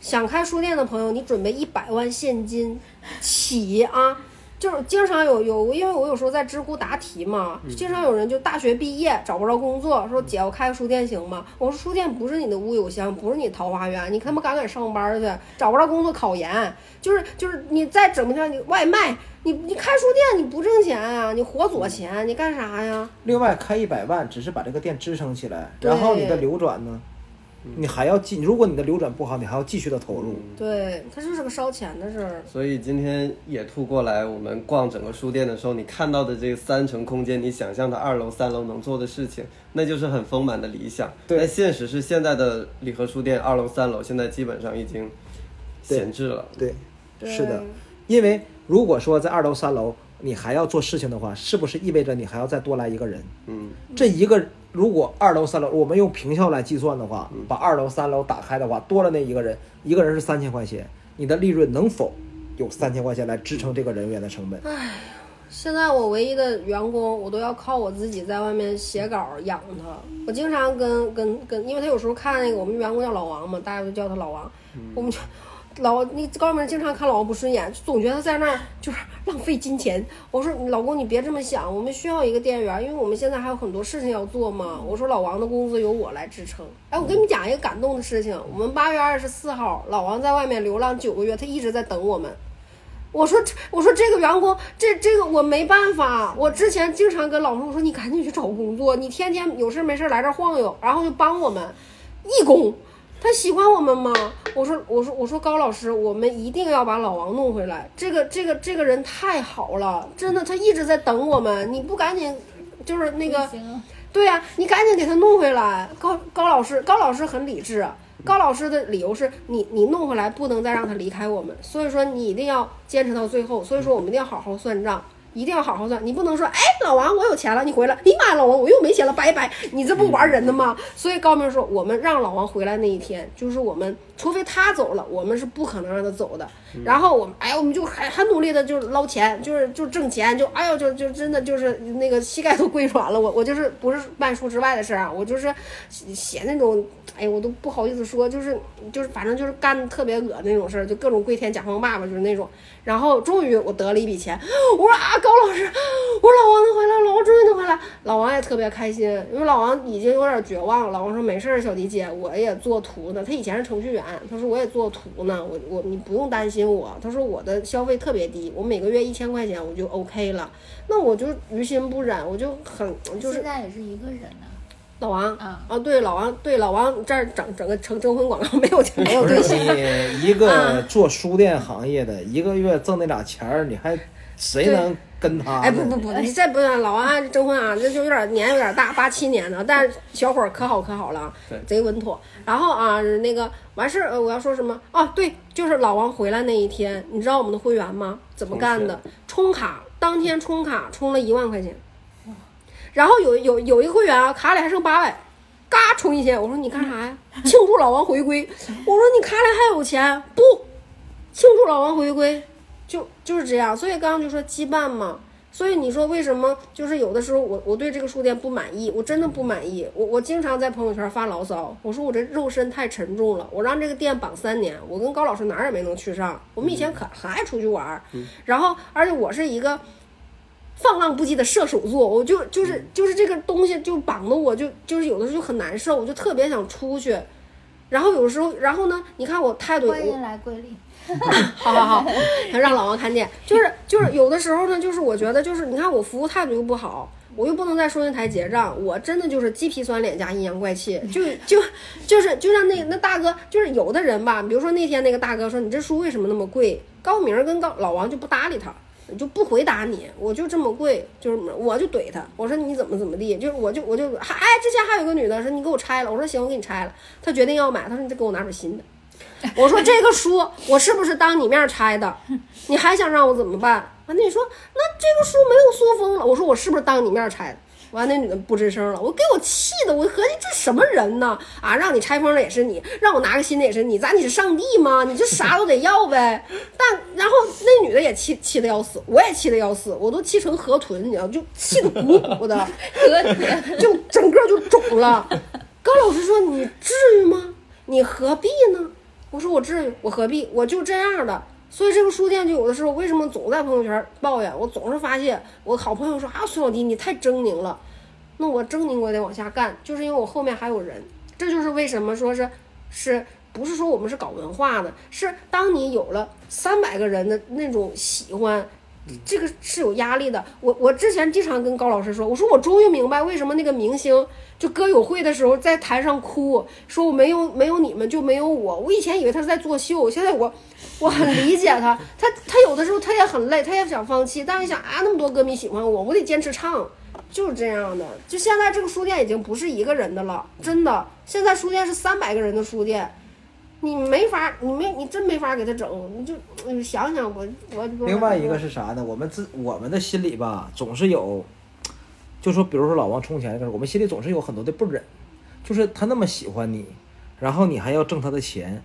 想开书店的朋友，你准备一百万现金起啊。就是经常有有，因为我有时候在知乎答题嘛，经常有人就大学毕业找不着工作，说姐我开个书店行吗？我说书店不是你的乌有乡，不是你桃花源，你他妈赶紧上班去，找不着工作考研，就是就是你再怎么着你外卖，你你开书店你不挣钱啊、你活左钱，你干啥呀？另外开一百万只是把这个店支撑起来，然后你的流转呢，你还要继，如果你的流转不好，你还要继续的投入。对，它就是个烧钱的事儿。所以今天野兔过来，我们逛整个书店的时候，你看到的这个三层空间，你想象的二楼、三楼能做的事情，那就是很丰满的理想。对但现实是现在的礼盒书店二楼、三楼现在基本上已经闲置了。对，对是的，因为如果说在二楼、三楼你还要做事情的话，是不是意味着你还要再多来一个人？嗯，这一个如果二楼、三楼，我们用平效来计算的话，把二楼、三楼打开的话，多了那一个人，一个人是三千块钱，你的利润能否有三千块钱来支撑这个人员的成本？现在我唯一的员工，我都要靠我自己在外面写稿养他。我经常跟跟跟，因为他有时候看那个我们员工叫老王嘛，大家都叫他老王。我们就老王，你高明经常看老王不顺眼，总觉得在那儿就是浪费金钱。我说老公你别这么想，我们需要一个店员，因为我们现在还有很多事情要做嘛。我说老王的工资由我来支撑。哎，我跟你讲一个感动的事情，我们八月二十四号，老王在外面流浪九个月，他一直在等我们。我说，我说这个员工，这这个我没办法。我之前经常跟老师我说，你赶紧去找工作，你天天有事没事来这晃悠，然后就帮我们，义工。他喜欢我们吗？我说，我说，我说高老师，我们一定要把老王弄回来。这个，这个，这个人太好了，真的，他一直在等我们。你不赶紧，就是那个，对呀、你赶紧给他弄回来。高高老师，高老师很理智。高老师的理由是你你弄回来不能再让他离开我们，所以说你一定要坚持到最后。所以说我们一定要好好算账，一定要好好算。你不能说哎老王我有钱了，你回来，哎呀妈老王我又没钱了，拜拜，你这不玩人的吗？所以高明说我们让老王回来那一天，就是我们除非他走了，我们是不可能让他走的。然后我们哎呀我们就很很努力的就是捞钱，就是就挣钱，就哎呦就就真的就是那个膝盖都跪软了。我 我就是不是万书之外的事儿啊，我就是写写那种。哎呀，我都不好意思说，就是就是，反正就是干特别恶那种事儿，就各种跪舔甲方爸爸，就是那种。然后终于我得了一笔钱，我说啊，高老师，我说老王能回来，老王终于能回来，老王也特别开心，因为老王已经有点绝望了。老王说没事儿，小迪姐，我也做图呢，他以前是程序员，他说我也做图呢，我我你不用担心我，他说我的消费特别低，我每个月一千块钱我就 OK 了，那我就于心不忍，我就很就是现在也是一个人呢。老王啊啊，对老王，对老王这儿整整个成征婚广告没有没有对象，你一个 做书店行业的，一个月挣那俩钱儿，你还谁能跟他呢？哎不不不，你再不是老王啊征婚啊，这就有点年有点大，八七年的，但是小伙儿可好可好了对，贼稳妥。然后啊，那个完事儿，呃我要说什么啊？对，就是老王回来那一天，你知道我们的会员吗？怎么干的？充卡，当天充卡充了一万块钱，然后有有有一个会员啊，卡里还剩八百。嘎充一千，我说你干啥呀？庆祝老王回归。我说你卡里还有钱不？庆祝老王回归，就就是这样。所以刚刚就说羁绊嘛。所以你说为什么就是有的时候我我对这个书店不满意，我真的不满意。我我经常在朋友圈发牢骚，我说我这肉身太沉重了，我让这个店绑三年，我跟高老师哪儿也没能去上。我们以前可很爱出去玩儿，然后而且我是一个。放浪不羁的射手座，我就就是就是这个东西就绑的我就就是有的时候就很难受，我就特别想出去，然后有时候然后呢，你看我态度，欢迎来桂林。好好好，让老王看见，就是就是有的时候呢，就是我觉得就是你看我服务态度又不好，我又不能在收银台结账，我真的就是鸡皮酸脸加阴阳怪气，就就就是就像那那大哥，就是有的人吧，比如说那天那个大哥说你这书为什么那么贵，高明跟高老王就不搭理他，就不回答你，我就这么贵，就是我就怼他，我说你怎么怎么地，就是我就我就还哎，之前还有个女的说你给我拆了，我说行，我给你拆了，她决定要买，她说你再给我拿本新的，我说这个书我是不是当你面拆的？你还想让我怎么办？完那你说那这个书没有塑封了，我说我是不是当你面拆的？完，那女的不吱声了，我给我气的，我合计这什么人呢？啊，让你拆封了也是你，让我拿个新的也是你，咋你是上帝吗？你就啥都得要呗。但然后那女的也气气的要死，我也气的要死，我都气成河豚，你知道，就气的鼓鼓的，河豚就整个就肿了。高老师说：“你至于吗？你何必呢？”我说：“我至于，我何必？我就这样的。”所以这个书店就有的时候为什么总在朋友圈抱怨？我总是发现我好朋友说啊，孙小迪你太狰狞了。那我狰狞我也得往下干，就是因为我后面还有人。这就是为什么说是是不是说我们是搞文化的？是当你有了三百个人的那种喜欢，这个是有压力的。我我之前经常跟高老师说，我说我终于明白为什么那个明星就歌友会的时候在台上哭，说我没有没有你们就没有我。我以前以为他是在作秀，现在我我很理解他。他他有的时候他也很累，他也想放弃，但是想啊那么多歌迷喜欢我，我得坚持唱。就是这样的，就现在这个书店已经不是一个人的了，真的。现在书店是三百个人的书店，你没法，你没，你真没法给他整。你就你想想，我我。另外一个是啥呢？我们自我们的心里吧，总是有，就说比如说老王充钱的时候，我们心里总是有很多的不忍，就是他那么喜欢你，然后你还要挣他的钱。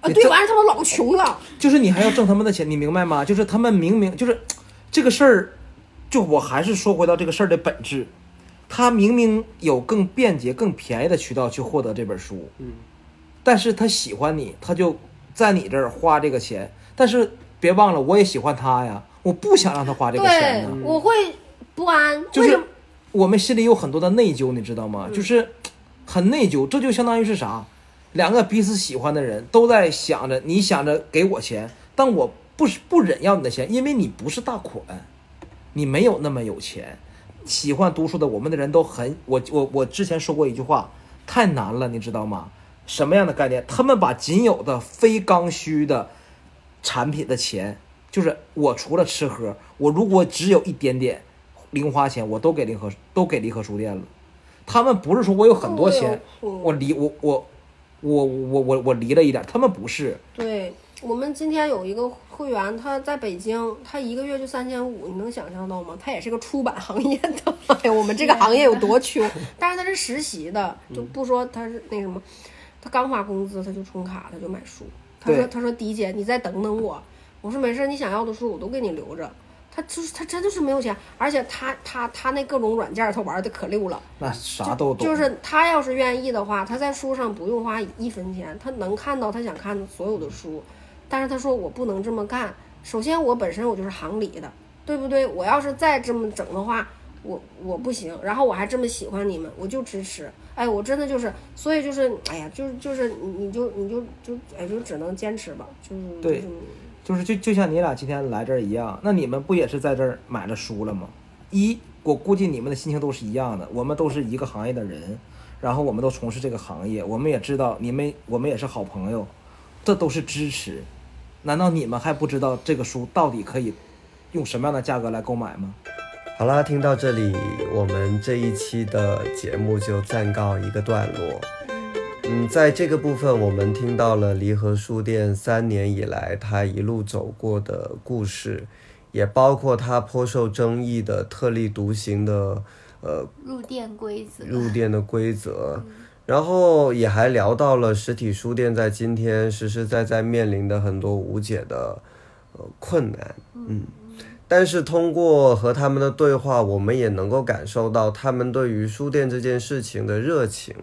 啊，对，完了他们老穷了。就是你还要挣他们的钱，你明白吗？就是他们明明就是这个事儿。就我还是说回到这个事儿的本质，他明明有更便捷、更便宜的渠道去获得这本书，嗯，但是他喜欢你，他就在你这儿花这个钱。但是别忘了，我也喜欢他呀，我不想让他花这个钱呢。我会不安，就是我们心里有很多的内疚，你知道吗？就是很内疚，这就相当于是啥？两个彼此喜欢的人都在想着，你想着给我钱，但我不是不忍要你的钱，因为你不是大款。你没有那么有钱，喜欢读书的我们的人都很我我我之前说过一句话，太难了，你知道吗？什么样的概念？他们把仅有的非刚需的产品的钱，就是我除了吃喝，我如果只有一点点零花钱，我都给离合都给离合书店了。他们不是说我有很多钱，我离我我我我我我离了一点，他们不是。对。我们今天有一个会员，他在北京，他一个月就三千五，你能想象到吗？他也是个出版行业的，哎呀，我们这个行业有多穷？但是他是实习的，就不说他是那什么，他刚发工资他就充卡，他就买书。他说：“他说迪姐，你再等等我。”我说：“没事，你想要的书我都给你留着。”他就是他真的是没有钱，而且他他他那各种软件他玩的可溜了，那啥都懂。就是他要是愿意的话，他在书上不用花一分钱，他能看到他想看的所有的书。但是他说我不能这么干。首先我本身我就是行里的，对不对？我要是再这么整的话，我我不行。然后我还这么喜欢你们，我就支持。哎，我真的就是，所以就是，哎呀，就是就是你你就你就就哎就只能坚持吧，就是对，就是就就像你俩今天来这儿一样，那你们不也是在这儿买了书了吗？一，我估计你们的心情都是一样的。我们都是一个行业的人，然后我们都从事这个行业，我们也知道你们，我们也是好朋友，这都是支持。难道你们还不知道这个书到底可以用什么样的价格来购买吗？好啦，听到这里，我们这一期的节目就暂告一个段落。嗯，在这个部分，我们听到了离合书店三年以来他一路走过的故事，也包括他颇受争议的特立独行的呃入店规则。入店的规则。然后也还聊到了实体书店在今天实实在在面临的很多无解的呃困难，嗯，但是通过和他们的对话，我们也能够感受到他们对于书店这件事情的热情。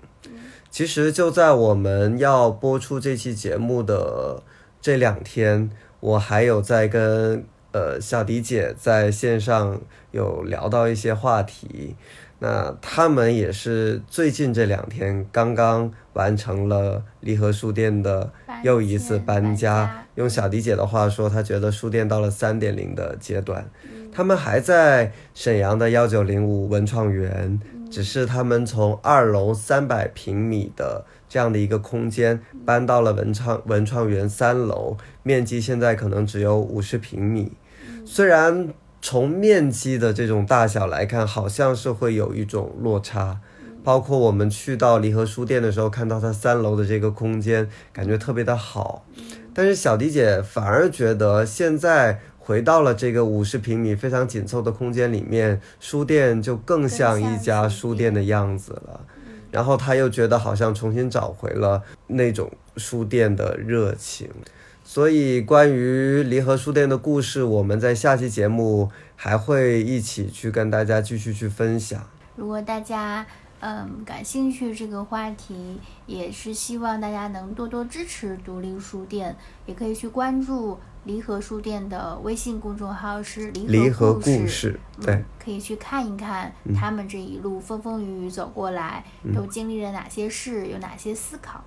其实就在我们要播出这期节目的这两天，我还有在跟呃小迪姐在线上有聊到一些话题。那他们也是最近这两天刚刚完成了离合书店的又一次搬家。用小迪姐的话说，她觉得书店到了三点零的阶段。他们还在沈阳的幺九零五文创园，只是他们从二楼三百平米的这样的一个空间搬到了文创文创园三楼，面积现在可能只有五十平米。虽然从面积的这种大小来看，好像是会有一种落差。包括我们去到离合书店的时候，看到它三楼的这个空间，感觉特别的好。但是小迪姐反而觉得，现在回到了这个五十平米非常紧凑的空间里面，书店就更像一家书店的样子了。然后她又觉得好像重新找回了那种书店的热情。所以，关于离合书店的故事，我们在下期节目还会一起去跟大家继续去分享。如果大家嗯感兴趣这个话题，也是希望大家能多多支持独立书店，也可以去关注离合书店的微信公众号是离合故故事，对。嗯，，可以去看一看他们这一路风风雨雨走过来，都经历了哪些事，有哪些思考。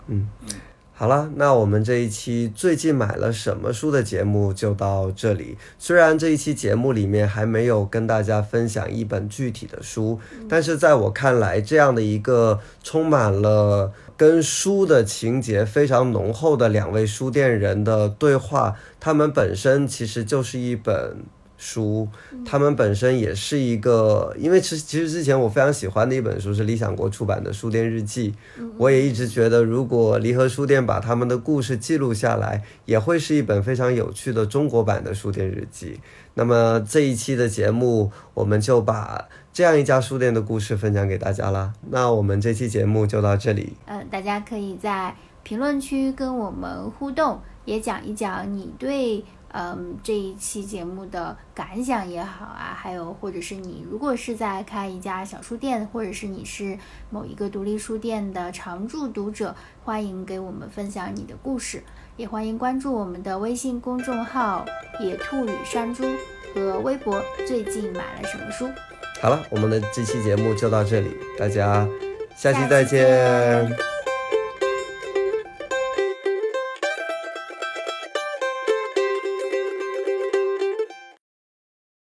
好了，那我们这一期最近买了什么书的节目就到这里。虽然这一期节目里面还没有跟大家分享一本具体的书，但是在我看来，这样的一个充满了跟书的情节非常浓厚的两位书店人的对话，他们本身其实就是一本。书，他们本身也是一个，因为其实其实之前我非常喜欢的一本书是理想国出版的《书店日记》，我也一直觉得，如果离合书店把他们的故事记录下来，也会是一本非常有趣的中国版的书店日记。那么这一期的节目，我们就把这样一家书店的故事分享给大家啦。那我们这期节目就到这里，嗯，大家可以在评论区跟我们互动，也讲一讲你对嗯这一期节目的感想也好啊，还有或者是你如果是在开一家小书店，或者是你是某一个独立书店的常驻读者，欢迎给我们分享你的故事，也欢迎关注我们的微信公众号“野兔与山猪”和微博“最近买了什么书”。好了，我们的这期节目就到这里，大家下期再见